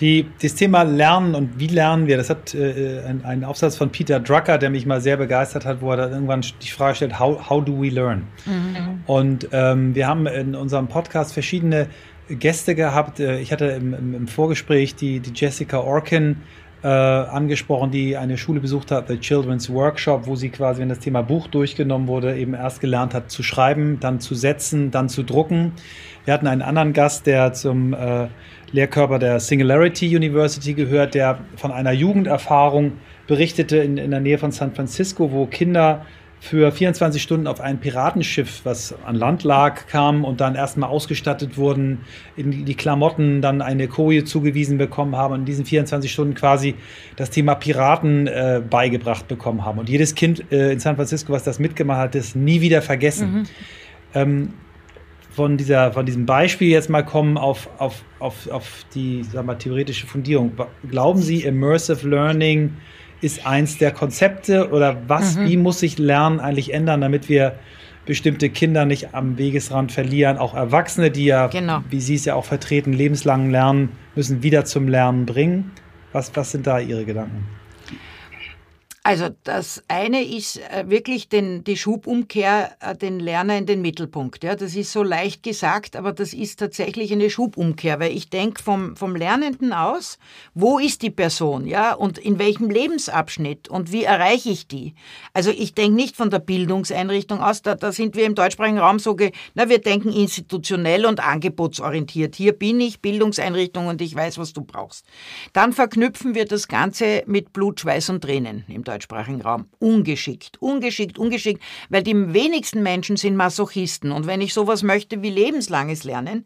Die, das Thema Lernen und wie lernen wir, das hat äh, ein, ein Aufsatz von Peter Drucker, der mich mal sehr begeistert hat, wo er dann irgendwann die Frage stellt, how, how do we learn? Mhm. Und ähm, wir haben in unserem Podcast verschiedene Gäste gehabt. Äh, ich hatte im, im, im Vorgespräch die, die Jessica Orkin äh, angesprochen, die eine Schule besucht hat, The Children's Workshop, wo sie quasi, wenn das Thema Buch durchgenommen wurde, eben erst gelernt hat zu schreiben, dann zu setzen, dann zu drucken. Wir hatten einen anderen Gast, der zum äh, Lehrkörper der Singularity University gehört, der von einer Jugenderfahrung berichtete in, in der Nähe von San Francisco, wo Kinder für 24 Stunden auf ein Piratenschiff, was an Land lag, kamen und dann erstmal ausgestattet wurden, in die Klamotten, dann eine Koje zugewiesen bekommen haben und in diesen 24 Stunden quasi das Thema Piraten äh, beigebracht bekommen haben. Und jedes Kind äh, in San Francisco, was das mitgemacht hat, ist nie wieder vergessen. Mhm. Ähm, von, dieser, von diesem Beispiel jetzt mal kommen auf, auf, auf, auf die sag mal, theoretische Fundierung. Glauben Sie, Immersive Learning ist eins der Konzepte oder was, mhm. wie muss sich Lernen eigentlich ändern, damit wir bestimmte Kinder nicht am Wegesrand verlieren, auch Erwachsene, die ja, genau. wie Sie es ja auch vertreten, lebenslangen Lernen, müssen wieder zum Lernen bringen. Was, was sind da Ihre Gedanken? Also das eine ist äh, wirklich den, die Schubumkehr, äh, den Lerner in den Mittelpunkt. Ja, das ist so leicht gesagt, aber das ist tatsächlich eine Schubumkehr, weil ich denke vom, vom Lernenden aus, wo ist die Person, ja, und in welchem Lebensabschnitt und wie erreiche ich die? Also ich denke nicht von der Bildungseinrichtung aus, da, da sind wir im deutschsprachigen Raum so, ge, na, wir denken institutionell und angebotsorientiert. Hier bin ich, Bildungseinrichtung und ich weiß, was du brauchst. Dann verknüpfen wir das Ganze mit Blut, Schweiß und Tränen im deutschsprachigen Raum. Ungeschickt, ungeschickt, ungeschickt, weil die wenigsten Menschen sind Masochisten. Und wenn ich sowas möchte wie lebenslanges Lernen,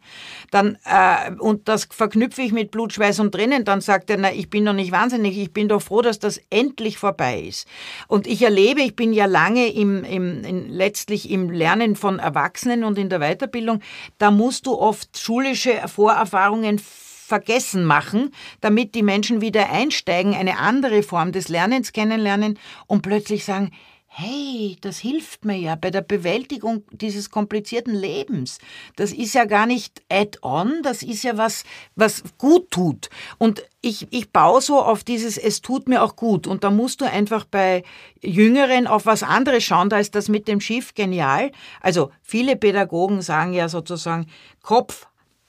dann, äh, und das verknüpfe ich mit Blut, Schweiß und Tränen, dann sagt er, na, ich bin doch nicht wahnsinnig, ich bin doch froh, dass das endlich vorbei ist. Und ich erlebe, ich bin ja lange im, im, in, letztlich im Lernen von Erwachsenen und in der Weiterbildung, da musst du oft schulische Vorerfahrungen vergessen machen, damit die Menschen wieder einsteigen, eine andere Form des Lernens kennenlernen und plötzlich sagen, hey, das hilft mir ja bei der Bewältigung dieses komplizierten Lebens. Das ist ja gar nicht add-on, das ist ja was, was gut tut. Und ich, ich baue so auf dieses, es tut mir auch gut. Und da musst du einfach bei Jüngeren auf was anderes schauen, da ist das mit dem Schiff genial. Also viele Pädagogen sagen ja sozusagen Kopf,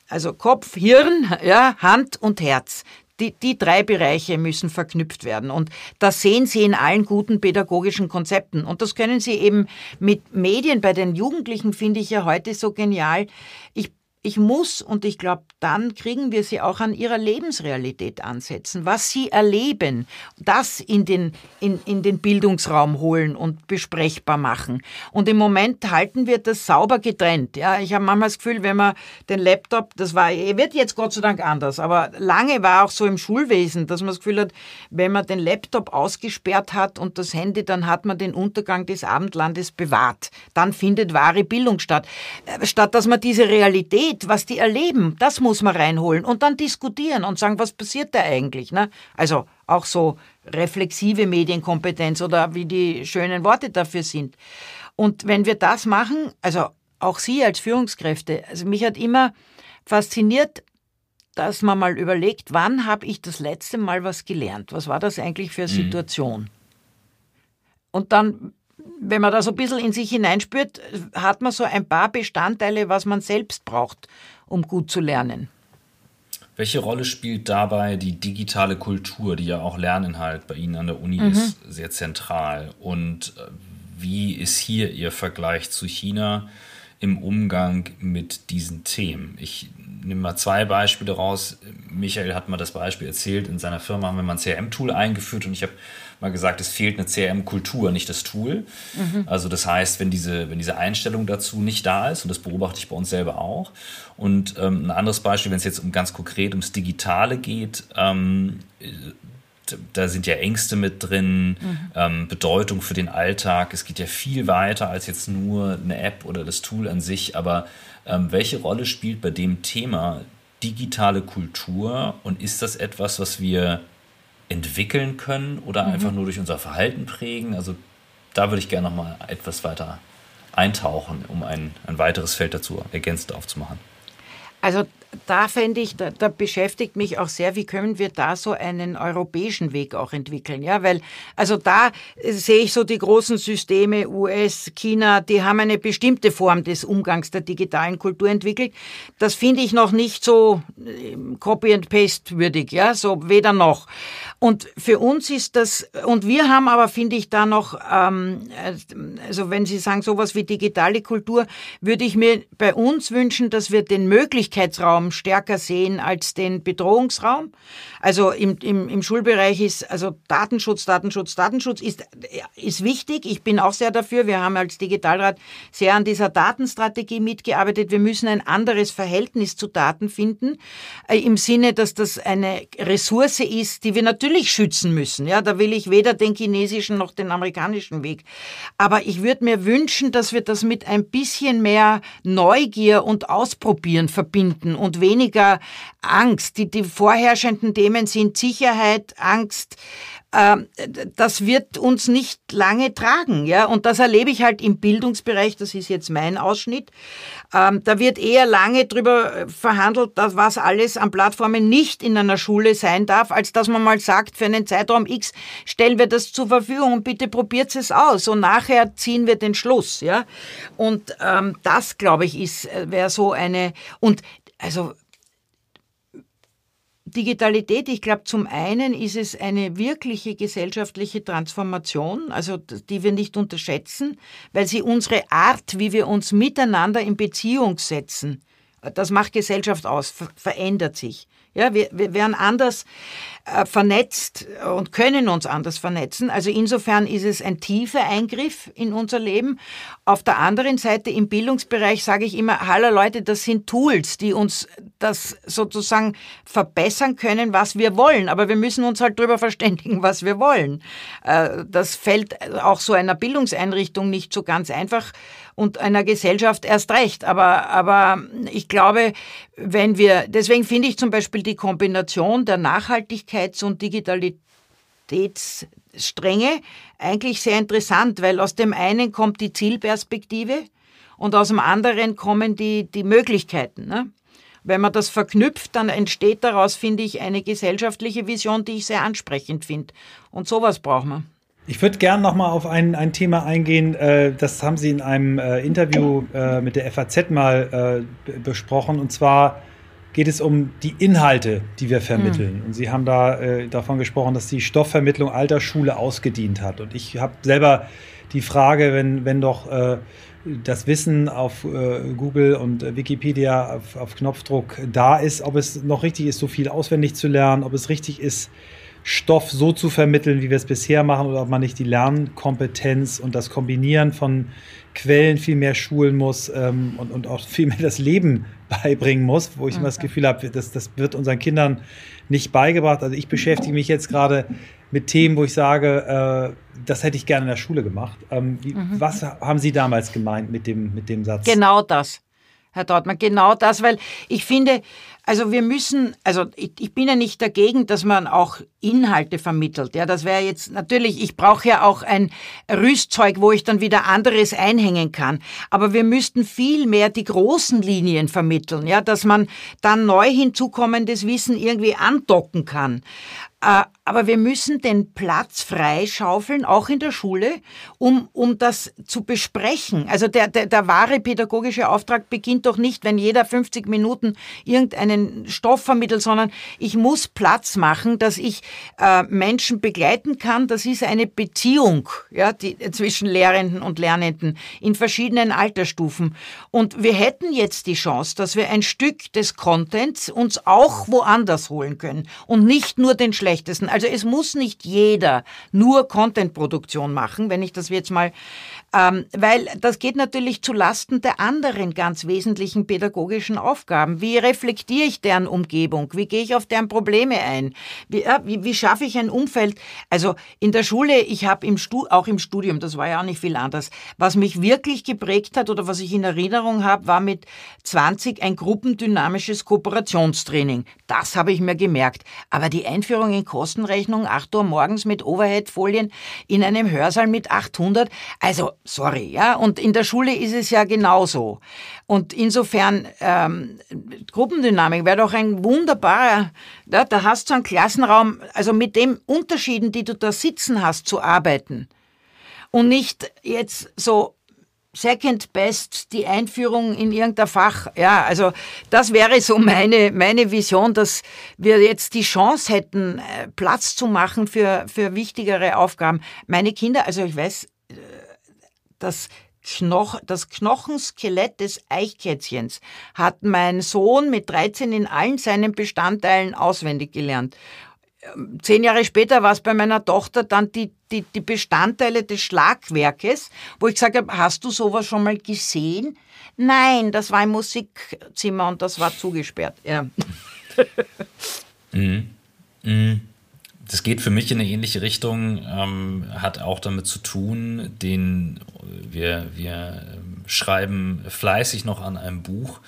also Kopf, Hirn, ja, Hand und Herz. Die, die drei Bereiche müssen verknüpft werden. Und das sehen Sie in allen guten pädagogischen Konzepten. Und das können Sie eben mit Medien bei den Jugendlichen, finde ich ja heute so genial. Ich ich muss, und ich glaube, dann kriegen wir sie auch an ihrer Lebensrealität ansetzen, was sie erleben, das in den, in, in den Bildungsraum holen und besprechbar machen. Und im Moment halten wir das sauber getrennt. Ja, ich habe manchmal das Gefühl, wenn man den Laptop, das war, wird jetzt Gott sei Dank anders, aber lange war auch so im Schulwesen, dass man das Gefühl hat, wenn man den Laptop ausgesperrt hat und das Handy, dann hat man den Untergang des Abendlandes bewahrt. Dann findet wahre Bildung statt. Äh, statt dass man diese Realität mit, was die erleben, das muss man reinholen und dann diskutieren und sagen, was passiert da eigentlich. Ne? Also auch so reflexive Medienkompetenz oder wie die schönen Worte dafür sind. Und wenn wir das machen, also auch Sie als Führungskräfte, also mich hat immer fasziniert, dass man mal überlegt, wann habe ich das letzte Mal was gelernt? Was war das eigentlich für eine mhm. Situation? Und dann wenn man da so ein bisschen in sich hineinspürt, hat man so ein paar Bestandteile, was man selbst braucht, um gut zu lernen. Welche Rolle spielt dabei die digitale Kultur, die ja auch Lerninhalt bei Ihnen an der Uni mhm. ist, sehr zentral? Und äh, wie ist hier Ihr Vergleich zu China im Umgang mit diesen Themen? Ich nehme mal zwei Beispiele raus. Michael hat mal das Beispiel erzählt, in seiner Firma haben wir mal ein CRM-Tool eingeführt und ich habe mal gesagt, es fehlt eine CRM-Kultur, nicht das Tool. Mhm. Also das heißt, wenn diese, wenn diese Einstellung dazu nicht da ist, und das beobachte ich bei uns selber auch. Und ähm, ein anderes Beispiel, wenn es jetzt um ganz konkret ums Digitale geht, ähm, da sind ja Ängste mit drin, mhm. ähm, Bedeutung für den Alltag. Es geht ja viel weiter als jetzt nur eine App oder das Tool an sich. Aber ähm, welche Rolle spielt bei dem Thema digitale Kultur und ist das etwas, was wir entwickeln können oder mhm. einfach nur durch unser Verhalten prägen? Also da würde ich gerne noch mal etwas weiter eintauchen, um ein, ein weiteres Feld dazu ergänzend aufzumachen. Also da fände ich, da, da, beschäftigt mich auch sehr, wie können wir da so einen europäischen Weg auch entwickeln, ja, weil, also da sehe ich so die großen Systeme, US, China, die haben eine bestimmte Form des Umgangs der digitalen Kultur entwickelt. Das finde ich noch nicht so ähm, copy and paste würdig, ja, so weder noch. Und für uns ist das, und wir haben aber, finde ich, da noch, ähm, also wenn Sie sagen sowas wie digitale Kultur, würde ich mir bei uns wünschen, dass wir den Möglichkeitsraum stärker sehen als den Bedrohungsraum. Also im, im, im Schulbereich ist, also Datenschutz, Datenschutz, Datenschutz ist, ist wichtig. Ich bin auch sehr dafür. Wir haben als Digitalrat sehr an dieser Datenstrategie mitgearbeitet. Wir müssen ein anderes Verhältnis zu Daten finden, äh, im Sinne, dass das eine Ressource ist, die wir natürlich schützen müssen. Ja, da will ich weder den chinesischen noch den amerikanischen Weg. Aber ich würde mir wünschen, dass wir das mit ein bisschen mehr Neugier und Ausprobieren verbinden und weniger Angst. Die, die vorherrschenden Themen sind Sicherheit, Angst, das wird uns nicht lange tragen, ja. Und das erlebe ich halt im Bildungsbereich. Das ist jetzt mein Ausschnitt. Ähm, da wird eher lange drüber äh, verhandelt, was alles an Plattformen nicht in einer Schule sein darf, als dass man mal sagt, für einen Zeitraum X stellen wir das zur Verfügung und bitte probiert es aus und nachher ziehen wir den Schluss, ja. Und ähm, das, glaube ich, ist äh, wäre so eine und also Digitalität, ich glaube, zum einen ist es eine wirkliche gesellschaftliche Transformation, also die wir nicht unterschätzen, weil sie unsere Art, wie wir uns miteinander in Beziehung setzen, das macht Gesellschaft aus, verändert sich. Ja, wir, wir werden anders äh, vernetzt und können uns anders vernetzen. Also insofern ist es ein tiefer Eingriff in unser Leben. Auf der anderen Seite im Bildungsbereich sage ich immer, hallo Leute, das sind Tools, die uns das sozusagen verbessern können, was wir wollen. Aber wir müssen uns halt darüber verständigen, was wir wollen. Äh, das fällt auch so einer Bildungseinrichtung nicht so ganz einfach und einer Gesellschaft erst recht. Aber, aber ich glaube, wenn wir, deswegen finde ich zum Beispiel die Kombination der Nachhaltigkeits- und Digitalitätsstränge eigentlich sehr interessant, weil aus dem einen kommt die Zielperspektive und aus dem anderen kommen die, die Möglichkeiten. Ne? Wenn man das verknüpft, dann entsteht daraus, finde ich, eine gesellschaftliche Vision, die ich sehr ansprechend finde. Und sowas braucht man. Ich würde gerne noch mal auf ein, ein Thema eingehen. Äh, das haben Sie in einem äh, Interview äh, mit der FAZ mal besprochen. Und zwar geht es um die Inhalte, die wir vermitteln. Mhm. Und Sie haben da äh, davon gesprochen, dass die Stoffvermittlung alter Schule ausgedient hat. Und ich habe selber die Frage, wenn, wenn doch äh, das Wissen auf Google und Wikipedia auf, auf Knopfdruck da ist, ob es noch richtig ist, so viel auswendig zu lernen, ob es richtig ist, Stoff so zu vermitteln, wie wir es bisher machen, oder ob man nicht die Lernkompetenz und das Kombinieren von Quellen viel mehr schulen muss ähm, und, und auch viel mehr das Leben beibringen muss, wo ich okay. immer das Gefühl habe, das, das wird unseren Kindern nicht beigebracht. Also ich beschäftige mich jetzt gerade mit Themen, wo ich sage, äh, das hätte ich gerne in der Schule gemacht. Ähm, wie, mhm. Was haben Sie damals gemeint mit dem, mit dem Satz? Genau das. Herr Dortmann, genau das, weil ich finde, also wir müssen, also ich, ich, bin ja nicht dagegen, dass man auch Inhalte vermittelt. Ja, das wäre jetzt natürlich, ich brauche ja auch ein Rüstzeug, wo ich dann wieder anderes einhängen kann. Aber wir müssten viel mehr die großen Linien vermitteln, ja, dass man dann neu hinzukommendes Wissen irgendwie andocken kann. Äh, aber wir müssen den Platz freischaufeln, auch in der Schule, um, um das zu besprechen. Also der, der, der wahre pädagogische Auftrag beginnt doch nicht, wenn jeder 50 Minuten irgendeinen Stoff vermittelt, sondern ich muss Platz machen, dass ich äh, Menschen begleiten kann. Das ist eine Beziehung ja, die, zwischen Lehrenden und Lernenden in verschiedenen Altersstufen. Und wir hätten jetzt die Chance, dass wir ein Stück des Contents uns auch woanders holen können und nicht nur den schlechtesten. Also es muss nicht jeder nur Contentproduktion machen, wenn ich das jetzt mal ähm, weil das geht natürlich zu Lasten der anderen ganz wesentlichen pädagogischen Aufgaben. Wie reflektiere ich deren Umgebung? Wie gehe ich auf deren Probleme ein? Wie, äh, wie, wie schaffe ich ein Umfeld? Also in der Schule, ich habe im Stu auch im Studium, das war ja auch nicht viel anders, was mich wirklich geprägt hat oder was ich in Erinnerung habe, war mit 20 ein gruppendynamisches Kooperationstraining. Das habe ich mir gemerkt. Aber die Einführung in Kostenrechnung, 8 Uhr morgens mit Overhead-Folien in einem Hörsaal mit 800, also Sorry, ja. Und in der Schule ist es ja genauso. Und insofern, ähm, Gruppendynamik wäre doch ein wunderbarer, ja, da hast du einen Klassenraum, also mit den Unterschieden, die du da sitzen hast, zu arbeiten. Und nicht jetzt so Second Best, die Einführung in irgendein Fach. Ja, also das wäre so meine, meine Vision, dass wir jetzt die Chance hätten, äh, Platz zu machen für, für wichtigere Aufgaben. Meine Kinder, also ich weiß, äh, das, das Knochenskelett des Eichkätzchens hat mein Sohn mit 13 in allen seinen Bestandteilen auswendig gelernt zehn Jahre später war es bei meiner Tochter dann die, die, die Bestandteile des Schlagwerkes, wo ich gesagt habe, hast du sowas schon mal gesehen? Nein, das war im Musikzimmer und das war zugesperrt. Ja. mhm. Mhm. Das geht für mich in eine ähnliche Richtung, ähm, hat auch damit zu tun, den wir, wir ähm, schreiben fleißig noch an einem Buch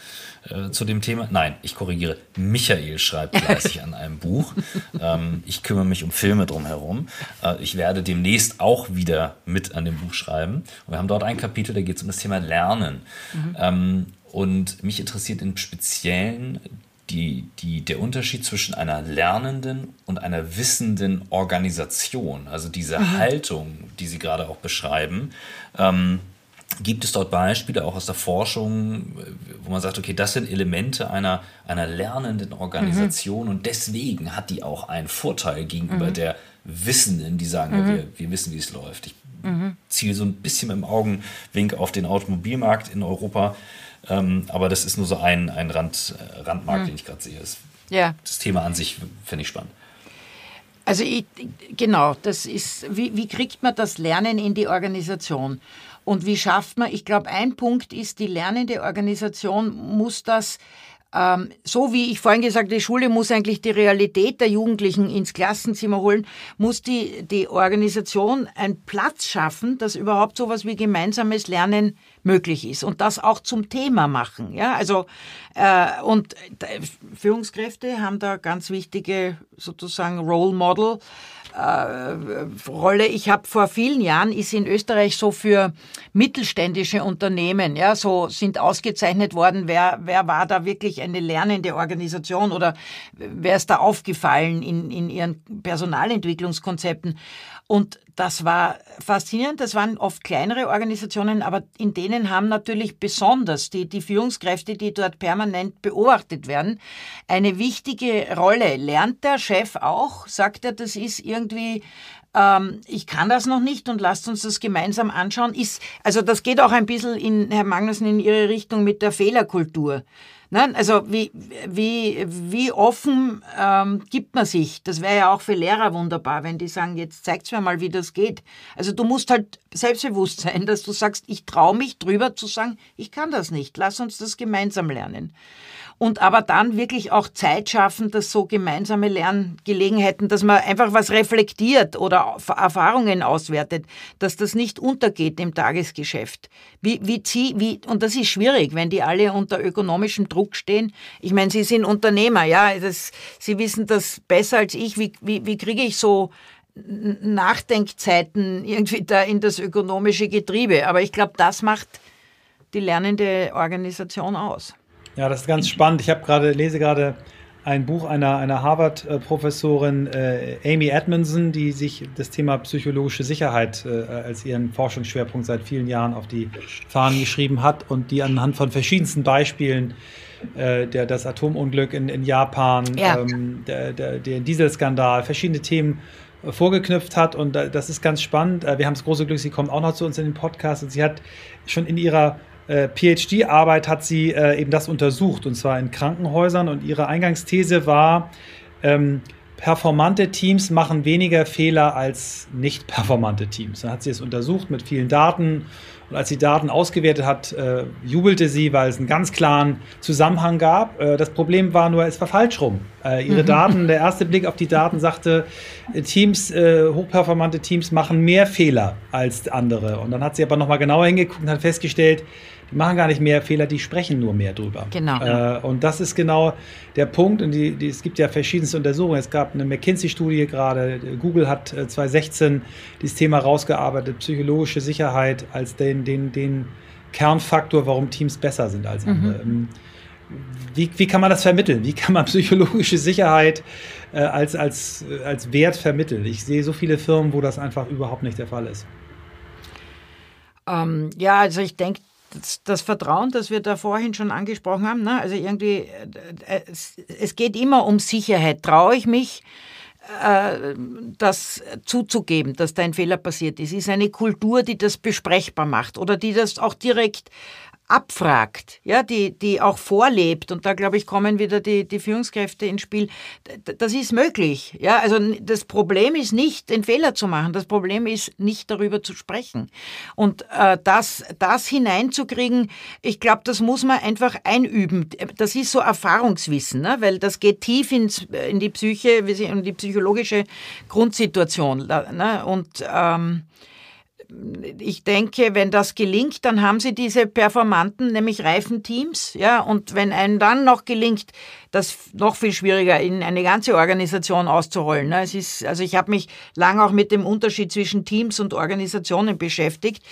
äh, zu dem Thema. Nein, ich korrigiere. Michael schreibt fleißig an einem Buch. Ähm, ich kümmere mich um Filme drumherum. Äh, ich werde demnächst auch wieder mit an dem Buch schreiben. Und wir haben dort ein Kapitel, da geht es um das Thema Lernen. Mhm. Ähm, und mich interessiert im Speziellen die, die, der Unterschied zwischen einer lernenden und einer wissenden Organisation. Also diese mhm. Haltung, die Sie gerade auch beschreiben. Ähm, Gibt es dort Beispiele auch aus der Forschung, wo man sagt, okay, das sind Elemente einer, einer lernenden Organisation mhm. und deswegen hat die auch einen Vorteil gegenüber mhm. der Wissenden, die sagen, mhm. ja, wir, wir wissen, wie es läuft. Ich mhm. ziele so ein bisschen mit dem Augenwink auf den Automobilmarkt in Europa, ähm, aber das ist nur so ein, ein Rand, äh, Randmarkt, mhm. den ich gerade sehe. Das, ja. das Thema an sich finde ich spannend. Also ich, genau, das ist, wie, wie kriegt man das Lernen in die Organisation? Und wie schafft man, ich glaube, ein Punkt ist, die lernende Organisation muss das ähm, so wie ich vorhin gesagt, die Schule muss eigentlich die Realität der Jugendlichen ins Klassenzimmer holen, muss die, die Organisation einen Platz schaffen, dass überhaupt sowas wie gemeinsames Lernen möglich ist und das auch zum Thema machen. Ja, also äh, und äh, Führungskräfte haben da ganz wichtige sozusagen Role Model Rolle. Ich habe vor vielen Jahren ist in Österreich so für mittelständische Unternehmen, ja, so sind ausgezeichnet worden, wer, wer war da wirklich eine lernende Organisation oder wer ist da aufgefallen in, in ihren Personalentwicklungskonzepten. Und das war faszinierend. Das waren oft kleinere Organisationen, aber in denen haben natürlich besonders die, die Führungskräfte, die dort permanent beobachtet werden, eine wichtige Rolle. Lernt der Chef auch? Sagt er, das ist irgendwie ähm, ich kann das noch nicht und lasst uns das gemeinsam anschauen. Ist, also das geht auch ein bisschen in, Herr Magnussen, in Ihre Richtung mit der Fehlerkultur. Nein, also wie, wie, wie offen ähm, gibt man sich? Das wäre ja auch für Lehrer wunderbar, wenn die sagen, jetzt zeigt's mir mal, wie das geht. Also du musst halt selbstbewusst sein, dass du sagst, ich traue mich drüber zu sagen, ich kann das nicht, lass uns das gemeinsam lernen und aber dann wirklich auch Zeit schaffen, dass so gemeinsame Lerngelegenheiten, dass man einfach was reflektiert oder Erfahrungen auswertet, dass das nicht untergeht im Tagesgeschäft. Wie, wie zieh, wie, und das ist schwierig, wenn die alle unter ökonomischem Druck stehen. Ich meine, Sie sind Unternehmer, ja, das, Sie wissen das besser als ich. Wie, wie, wie kriege ich so Nachdenkzeiten irgendwie da in das ökonomische Getriebe? Aber ich glaube, das macht die lernende Organisation aus. Ja, das ist ganz spannend. Ich habe gerade, lese gerade ein Buch einer, einer Harvard-Professorin äh, Amy Edmondson, die sich das Thema psychologische Sicherheit äh, als ihren Forschungsschwerpunkt seit vielen Jahren auf die Fahnen geschrieben hat und die anhand von verschiedensten Beispielen äh, der, das Atomunglück in, in Japan, ja. ähm, der, der, der Dieselskandal, verschiedene Themen äh, vorgeknüpft hat und äh, das ist ganz spannend. Äh, wir haben das große Glück, sie kommt auch noch zu uns in den Podcast und sie hat schon in ihrer äh, PhD-Arbeit hat sie äh, eben das untersucht, und zwar in Krankenhäusern. Und ihre Eingangsthese war, ähm, performante Teams machen weniger Fehler als nicht performante Teams. Dann hat sie es untersucht mit vielen Daten und als sie Daten ausgewertet hat, äh, jubelte sie, weil es einen ganz klaren Zusammenhang gab. Äh, das Problem war nur, es war falsch rum. Äh, ihre mhm. Daten, der erste Blick auf die Daten sagte, äh, Teams, äh, hochperformante Teams machen mehr Fehler als andere. Und dann hat sie aber nochmal genauer hingeguckt und hat festgestellt, die machen gar nicht mehr Fehler, die sprechen nur mehr drüber. Genau. Äh, und das ist genau der Punkt. Und die, die, es gibt ja verschiedenste Untersuchungen. Es gab eine McKinsey-Studie gerade. Google hat 2016 äh, dieses Thema rausgearbeitet, psychologische Sicherheit als den, den, den Kernfaktor, warum Teams besser sind als mhm. andere. Mhm. Wie, wie kann man das vermitteln? Wie kann man psychologische Sicherheit äh, als, als, als Wert vermitteln? Ich sehe so viele Firmen, wo das einfach überhaupt nicht der Fall ist. Ähm, ja, also ich denke, das, das, Vertrauen, das wir da vorhin schon angesprochen haben, ne? also irgendwie, äh, es, es, geht immer um Sicherheit. Traue ich mich, äh, das zuzugeben, dass da ein Fehler passiert ist? Ist eine Kultur, die das besprechbar macht oder die das auch direkt abfragt, ja, die, die auch vorlebt, und da glaube ich, kommen wieder die, die Führungskräfte ins Spiel. Das ist möglich. Ja, also das Problem ist nicht, den Fehler zu machen. Das Problem ist, nicht darüber zu sprechen. Und äh, das, das hineinzukriegen, ich glaube, das muss man einfach einüben. Das ist so Erfahrungswissen, ne? weil das geht tief ins, in die Psyche, in die psychologische Grundsituation. Ne? Und ähm, ich denke, wenn das gelingt, dann haben sie diese performanten, nämlich reifen Teams. Ja, und wenn einem dann noch gelingt, das noch viel schwieriger in eine ganze Organisation auszurollen. Ne? Es ist, also ich habe mich lange auch mit dem Unterschied zwischen Teams und Organisationen beschäftigt.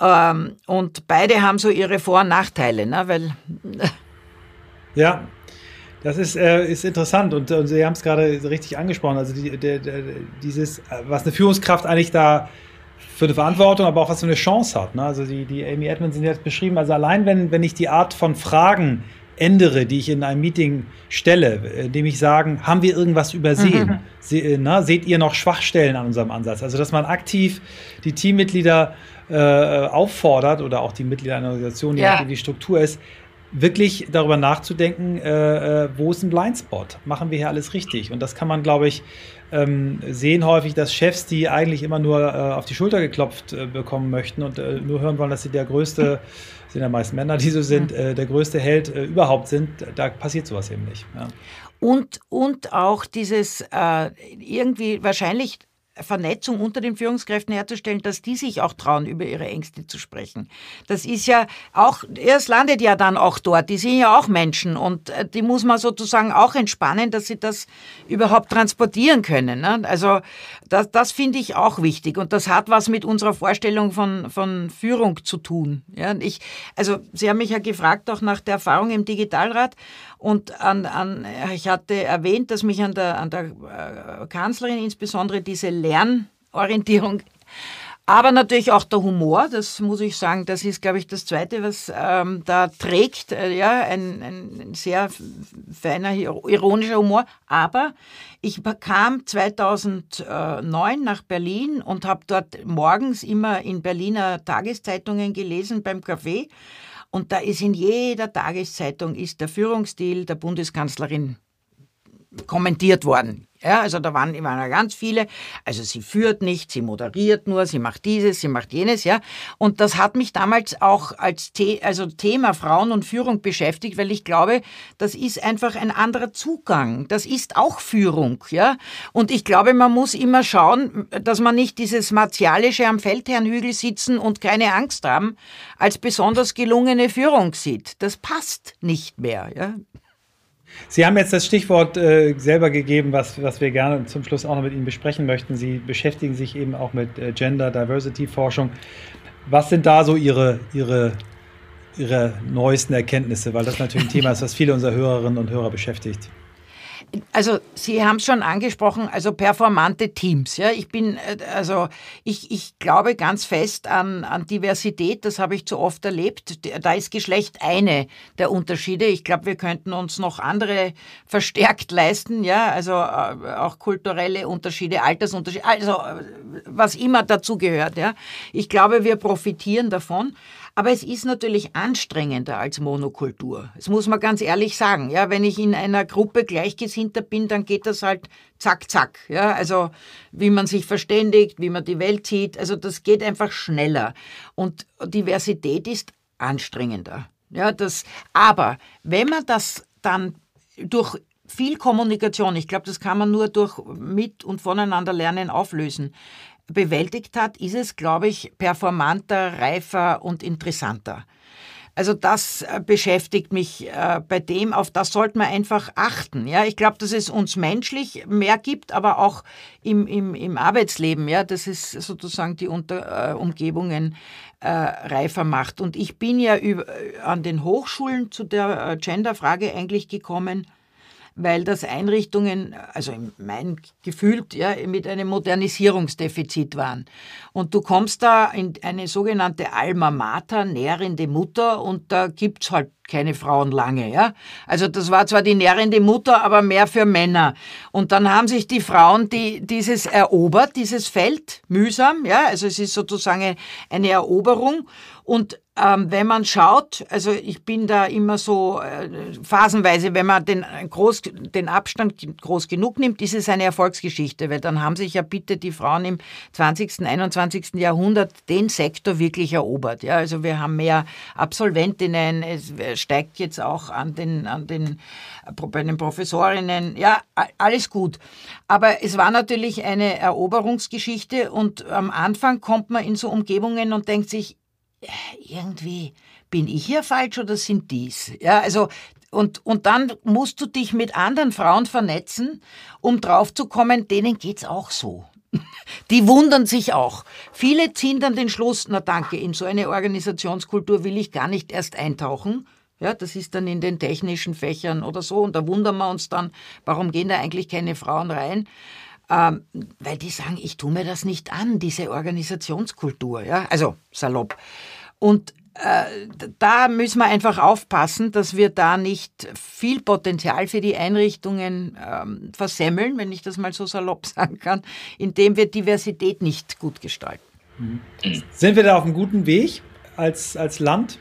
Ähm, und beide haben so ihre Vor- und Nachteile, ne? weil. Ja, das ist, äh, ist interessant und, und Sie haben es gerade richtig angesprochen. Also die, der, der, dieses, was eine Führungskraft eigentlich da für eine Verantwortung, aber auch was für eine Chance hat. Ne? Also die, die Amy Edmondson hat beschrieben, also allein wenn, wenn ich die Art von Fragen ändere, die ich in einem Meeting stelle, indem ich sagen, haben wir irgendwas übersehen? Mhm. Se, äh, na, seht ihr noch Schwachstellen an unserem Ansatz? Also dass man aktiv die Teammitglieder äh, auffordert oder auch die Mitglieder einer Organisation, die ja. die Struktur ist, wirklich darüber nachzudenken, äh, äh, wo ist ein Blindspot? Machen wir hier alles richtig? Und das kann man, glaube ich, ähm, sehen häufig, dass Chefs, die eigentlich immer nur äh, auf die Schulter geklopft äh, bekommen möchten und äh, nur hören wollen, dass sie der größte, sind ja meist Männer, die so sind, äh, der größte Held überhaupt sind, da passiert sowas eben nicht. Ja. Und, und auch dieses irgendwie wahrscheinlich Vernetzung unter den Führungskräften herzustellen, dass die sich auch trauen, über ihre Ängste zu sprechen. Das ist ja auch, es landet ja dann auch dort, die sind ja auch Menschen und äh, die muss man sozusagen auch entspannen, dass sie das überhaupt transportieren können. Ne? Also das, das finde ich auch wichtig und das hat was mit unserer Vorstellung von, von Führung zu tun. Ja, ich, also Sie haben mich ja gefragt auch nach der Erfahrung im Digitalrat und an, an, ich hatte erwähnt, dass mich an der, an der äh, Kanzlerin insbesondere diese Lernorientierung aber natürlich auch der Humor, das muss ich sagen, das ist, glaube ich, das Zweite, was ähm, da trägt. Äh, ja, ein, ein sehr feiner, ironischer Humor. Aber ich kam 2009 nach Berlin und habe dort morgens immer in Berliner Tageszeitungen gelesen beim Café. Und da ist in jeder Tageszeitung ist der Führungsstil der Bundeskanzlerin kommentiert worden. Ja, also da waren immer ganz viele. Also sie führt nicht, sie moderiert nur, sie macht dieses, sie macht jenes, ja. Und das hat mich damals auch als The also Thema Frauen und Führung beschäftigt, weil ich glaube, das ist einfach ein anderer Zugang. Das ist auch Führung, ja. Und ich glaube, man muss immer schauen, dass man nicht dieses martialische am Feldherrnhügel sitzen und keine Angst haben, als besonders gelungene Führung sieht. Das passt nicht mehr, ja. Sie haben jetzt das Stichwort äh, selber gegeben, was, was wir gerne zum Schluss auch noch mit Ihnen besprechen möchten. Sie beschäftigen sich eben auch mit äh, Gender Diversity Forschung. Was sind da so Ihre, Ihre, Ihre neuesten Erkenntnisse? Weil das natürlich ein Thema ist, was viele unserer Hörerinnen und Hörer beschäftigt. Also Sie haben es schon angesprochen, also performante Teams. Ja, ich bin äh, also ich, ich glaube ganz fest an, an Diversität. Das habe ich zu oft erlebt. Da ist Geschlecht eine der Unterschiede. Ich glaube, wir könnten uns noch andere verstärkt leisten. Ja, also äh, auch kulturelle Unterschiede, Altersunterschiede, also äh, was immer dazu gehört. Ja, ich glaube, wir profitieren davon. Aber es ist natürlich anstrengender als Monokultur. Das muss man ganz ehrlich sagen. Ja, wenn ich in einer Gruppe Gleichgesinnter bin, dann geht das halt zack, zack. Ja, also wie man sich verständigt, wie man die Welt sieht. Also das geht einfach schneller. Und Diversität ist anstrengender. Ja, das, aber wenn man das dann durch viel Kommunikation, ich glaube, das kann man nur durch mit und voneinander lernen auflösen bewältigt hat, ist es, glaube ich, performanter, reifer und interessanter. Also das äh, beschäftigt mich äh, bei dem, auf das sollte man einfach achten. Ja, ich glaube, dass es uns menschlich mehr gibt, aber auch im, im, im Arbeitsleben, ja, dass es sozusagen die Unter, äh, Umgebungen äh, reifer macht. Und ich bin ja über, an den Hochschulen zu der Genderfrage eigentlich gekommen, weil das Einrichtungen, also mein Gefühl, ja, mit einem Modernisierungsdefizit waren. Und du kommst da in eine sogenannte Alma Mater, nährende Mutter, und da gibt's halt keine Frauen lange, ja. Also das war zwar die nährende Mutter, aber mehr für Männer. Und dann haben sich die Frauen die, dieses erobert, dieses Feld, mühsam, ja. Also es ist sozusagen eine Eroberung. Und ähm, wenn man schaut, also ich bin da immer so äh, phasenweise, wenn man den, groß, den Abstand groß genug nimmt, ist es eine Erfolgsgeschichte, weil dann haben sich ja bitte die Frauen im 20., 21. Jahrhundert den Sektor wirklich erobert. Ja, also wir haben mehr Absolventinnen, es steigt jetzt auch an den, an den, bei den Professorinnen, ja, alles gut. Aber es war natürlich eine Eroberungsgeschichte und am Anfang kommt man in so Umgebungen und denkt sich, irgendwie bin ich hier falsch oder sind dies? Ja, also und, und dann musst du dich mit anderen Frauen vernetzen, um draufzukommen, denen geht's auch so. Die wundern sich auch. Viele ziehen dann den Schluss, na danke, in so eine Organisationskultur will ich gar nicht erst eintauchen. Ja, das ist dann in den technischen Fächern oder so. Und da wundern wir uns dann, warum gehen da eigentlich keine Frauen rein? Ähm, weil die sagen, ich tue mir das nicht an, diese Organisationskultur, ja, also salopp. Und äh, da müssen wir einfach aufpassen, dass wir da nicht viel Potenzial für die Einrichtungen ähm, versemmeln, wenn ich das mal so salopp sagen kann, indem wir Diversität nicht gut gestalten. Mhm. Sind wir da auf einem guten Weg als, als Land?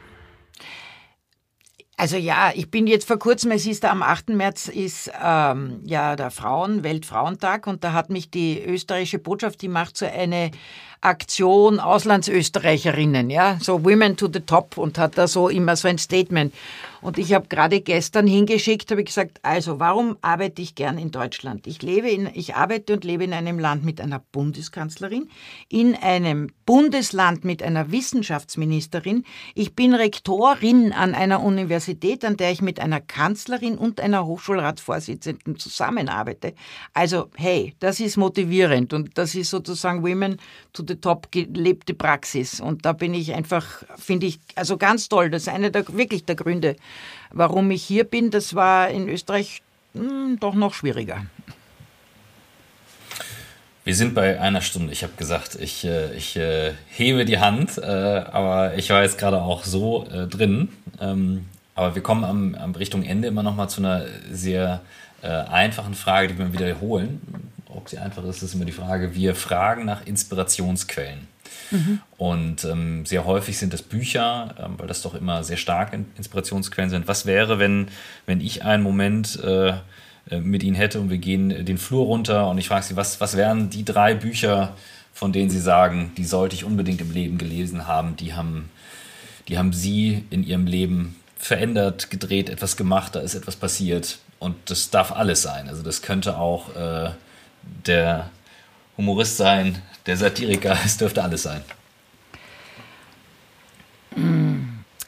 Also ja, ich bin jetzt vor kurzem, es ist am 8. März ist ähm, ja der Frauen, Weltfrauentag und da hat mich die österreichische Botschaft, die macht so eine Aktion Auslandsösterreicherinnen, ja, so Women to the Top und hat da so immer so ein Statement. Und ich habe gerade gestern hingeschickt, habe ich gesagt, also warum arbeite ich gern in Deutschland? Ich lebe in, ich arbeite und lebe in einem Land mit einer Bundeskanzlerin, in einem Bundesland mit einer Wissenschaftsministerin. Ich bin Rektorin an einer Universität, an der ich mit einer Kanzlerin und einer Hochschulratsvorsitzenden zusammenarbeite. Also hey, das ist motivierend und das ist sozusagen Women to the Top gelebte Praxis. Und da bin ich einfach, finde ich, also ganz toll. Das ist einer der wirklich der Gründe, warum ich hier bin. Das war in Österreich mh, hm, doch noch schwieriger. Wir sind bei einer Stunde. Ich habe gesagt, ich, äh, ich äh, hebe die Hand, äh, aber ich war jetzt gerade auch so äh, drin. Ähm, aber wir kommen am, am Richtung Ende immer noch mal zu einer sehr äh, einfachen Frage, die wir wiederholen ob sie einfach ist, ist immer die Frage. Wir fragen nach Inspirationsquellen. Mhm. Und ähm, sehr häufig sind das Bücher, ähm, weil das doch immer sehr starke Inspirationsquellen sind. Was wäre, wenn, wenn ich einen Moment äh, äh, mit Ihnen hätte und wir gehen den Flur runter und ich frage Sie, was, was wären die drei Bücher, von denen Sie sagen, die sollte ich unbedingt im Leben gelesen haben, die haben, die haben Sie in Ihrem Leben verändert, gedreht, etwas gemacht, da ist etwas passiert. Und das darf alles sein. Also das könnte auch äh, der Humorist sein, der Satiriker, es dürfte alles sein.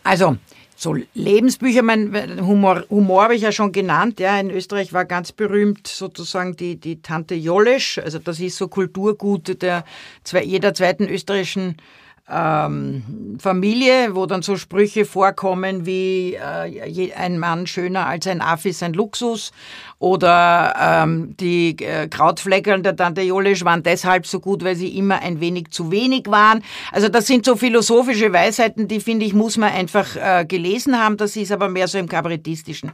Also, so Lebensbücher, mein Humor, Humor habe ich ja schon genannt. Ja, in Österreich war ganz berühmt sozusagen die, die Tante Jollesch. Also das ist so Kulturgut der jeder zweiten österreichischen ähm, Familie, wo dann so Sprüche vorkommen wie äh, ein Mann schöner als ein Affe ist ein Luxus oder ähm, die äh, Krautfleckeln der Tante Jolisch waren deshalb so gut, weil sie immer ein wenig zu wenig waren. Also das sind so philosophische Weisheiten, die finde ich, muss man einfach äh, gelesen haben. Das ist aber mehr so im Kabarettistischen.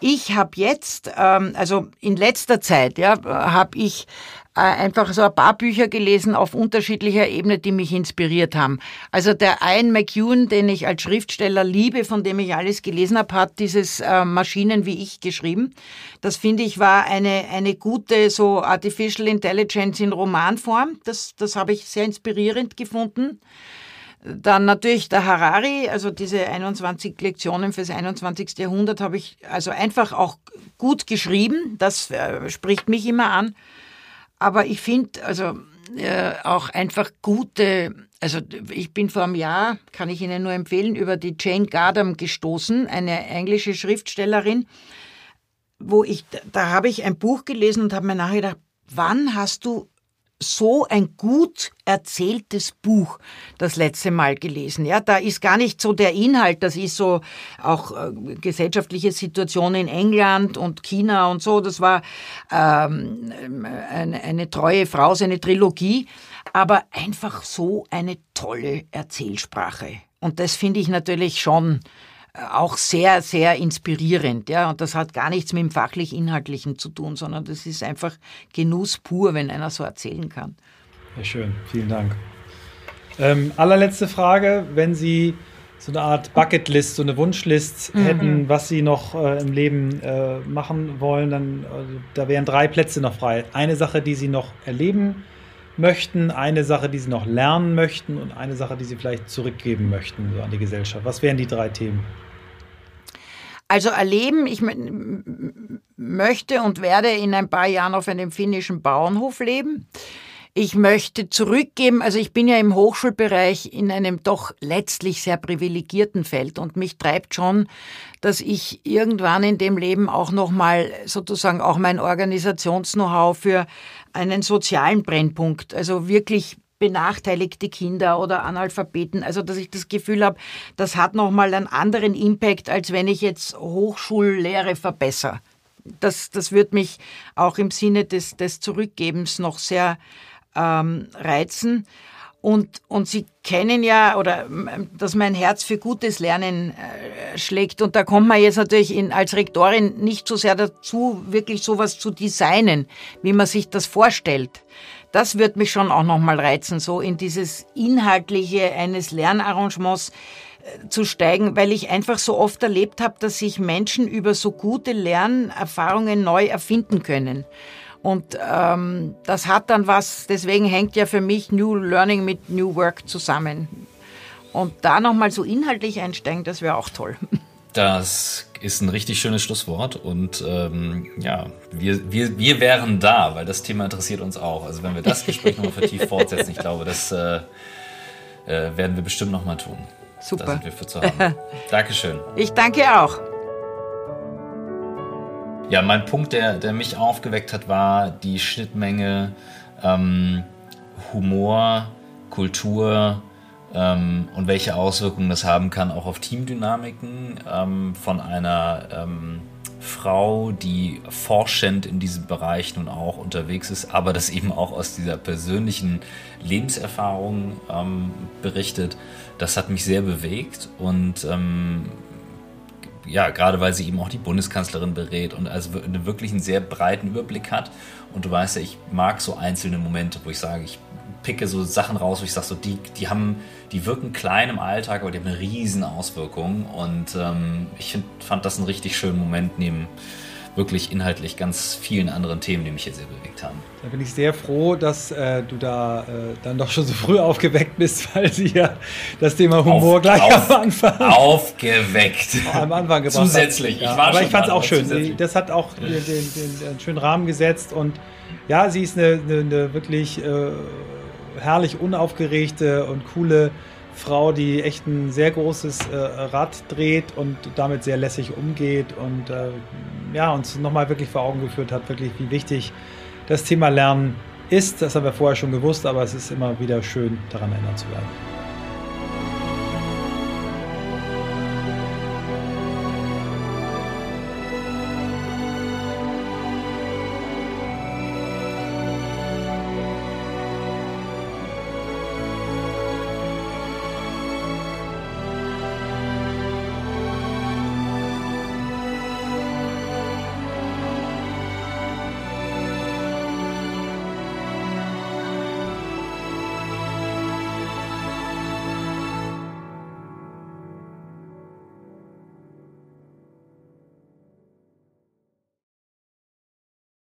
Ich habe jetzt, ähm, also in letzter Zeit, ja, habe ich äh, einfach so ein paar Bücher gelesen auf unterschiedlicher Ebene, die mich inspiriert haben. Also der Ian McEwan, den ich als Schriftsteller liebe, von dem ich alles gelesen habe, hat dieses äh, Maschinen wie ich geschrieben. Das finde ich war eine, eine gute so Artificial Intelligence in Romanform. Das, das habe ich sehr inspirierend gefunden. Dann natürlich der Harari, also diese 21 Lektionen fürs 21. Jahrhundert habe ich also einfach auch gut geschrieben. Das äh, spricht mich immer an. Aber ich finde, also äh, auch einfach gute, also ich bin vor einem Jahr, kann ich Ihnen nur empfehlen, über die Jane Gardam gestoßen, eine englische Schriftstellerin, wo ich, da habe ich ein Buch gelesen und habe mir nachher gedacht, wann hast du so ein gut erzähltes Buch das letzte Mal gelesen. Ja, da ist gar nicht so der Inhalt, das ist so auch äh, gesellschaftliche Situation in England und China und so. Das war ähm, eine, eine treue Frau, seine Trilogie, aber einfach so eine tolle Erzählsprache. Und das finde ich natürlich schon auch sehr, sehr inspirierend. Ja? Und das hat gar nichts mit dem fachlich-inhaltlichen zu tun, sondern das ist einfach Genuss pur, wenn einer so erzählen kann. Sehr schön, vielen Dank. Ähm, allerletzte Frage, wenn Sie so eine Art Bucketlist, so eine Wunschlist mhm. hätten, was Sie noch äh, im Leben äh, machen wollen, dann also, da wären drei Plätze noch frei. Eine Sache, die Sie noch erleben möchten, eine Sache, die Sie noch lernen möchten und eine Sache, die Sie vielleicht zurückgeben möchten so an die Gesellschaft. Was wären die drei Themen? Also erleben, ich möchte und werde in ein paar Jahren auf einem finnischen Bauernhof leben. Ich möchte zurückgeben, also ich bin ja im Hochschulbereich in einem doch letztlich sehr privilegierten Feld und mich treibt schon, dass ich irgendwann in dem Leben auch nochmal sozusagen auch mein Organisations-Know-how für einen sozialen Brennpunkt, also wirklich benachteiligte Kinder oder Analphabeten. Also dass ich das Gefühl habe, das hat nochmal einen anderen Impact, als wenn ich jetzt Hochschullehre verbessere. Das, das wird mich auch im Sinne des, des Zurückgebens noch sehr ähm, reizen. Und, und Sie kennen ja, oder dass mein Herz für gutes Lernen äh, schlägt. Und da kommt man jetzt natürlich in, als Rektorin nicht so sehr dazu, wirklich sowas zu designen, wie man sich das vorstellt. Das wird mich schon auch nochmal reizen, so in dieses Inhaltliche eines Lernarrangements äh, zu steigen, weil ich einfach so oft erlebt habe, dass sich Menschen über so gute Lernerfahrungen neu erfinden können. Und ähm, das hat dann was, deswegen hängt ja für mich New Learning mit New Work zusammen. Und da nochmal so inhaltlich einsteigen, das wäre auch toll. Das ist ein richtig schönes Schlusswort und ähm, ja, wir, wir, wir wären da, weil das Thema interessiert uns auch. Also wenn wir das Gespräch nochmal vertieft fortsetzen, ich glaube, das äh, äh, werden wir bestimmt nochmal tun. Super. Da sind wir für zu haben. Dankeschön. Ich danke auch. Ja, mein Punkt, der, der mich aufgeweckt hat, war die Schnittmenge ähm, Humor, Kultur, ähm, und welche Auswirkungen das haben kann, auch auf Teamdynamiken ähm, von einer ähm, Frau, die forschend in diesem Bereich nun auch unterwegs ist, aber das eben auch aus dieser persönlichen Lebenserfahrung ähm, berichtet. Das hat mich sehr bewegt und ähm, ja, gerade weil sie eben auch die Bundeskanzlerin berät und also wirklich einen sehr breiten Überblick hat. Und du weißt ja, ich mag so einzelne Momente, wo ich sage, ich picke so Sachen raus, wo ich sage, so die, die haben, die wirken klein im Alltag, aber die haben eine riesen Auswirkung. Und ähm, ich find, fand das einen richtig schönen Moment neben wirklich inhaltlich ganz vielen anderen Themen, die mich hier sehr bewegt haben. Da bin ich sehr froh, dass äh, du da äh, dann doch schon so früh aufgeweckt bist, weil sie ja das Thema Humor auf, gleich auf, am Anfang aufgeweckt. am Anfang gebracht Zusätzlich. Ja, aber ich fand es auch schön. Sie, das hat auch den, den, den, den, schönen Rahmen gesetzt und ja, sie ist eine, eine, eine wirklich äh, herrlich unaufgeregte und coole Frau, die echt ein sehr großes äh, Rad dreht und damit sehr lässig umgeht und äh, ja, uns nochmal wirklich vor Augen geführt hat, wirklich wie wichtig das Thema Lernen ist. Das haben wir vorher schon gewusst, aber es ist immer wieder schön, daran erinnert zu werden.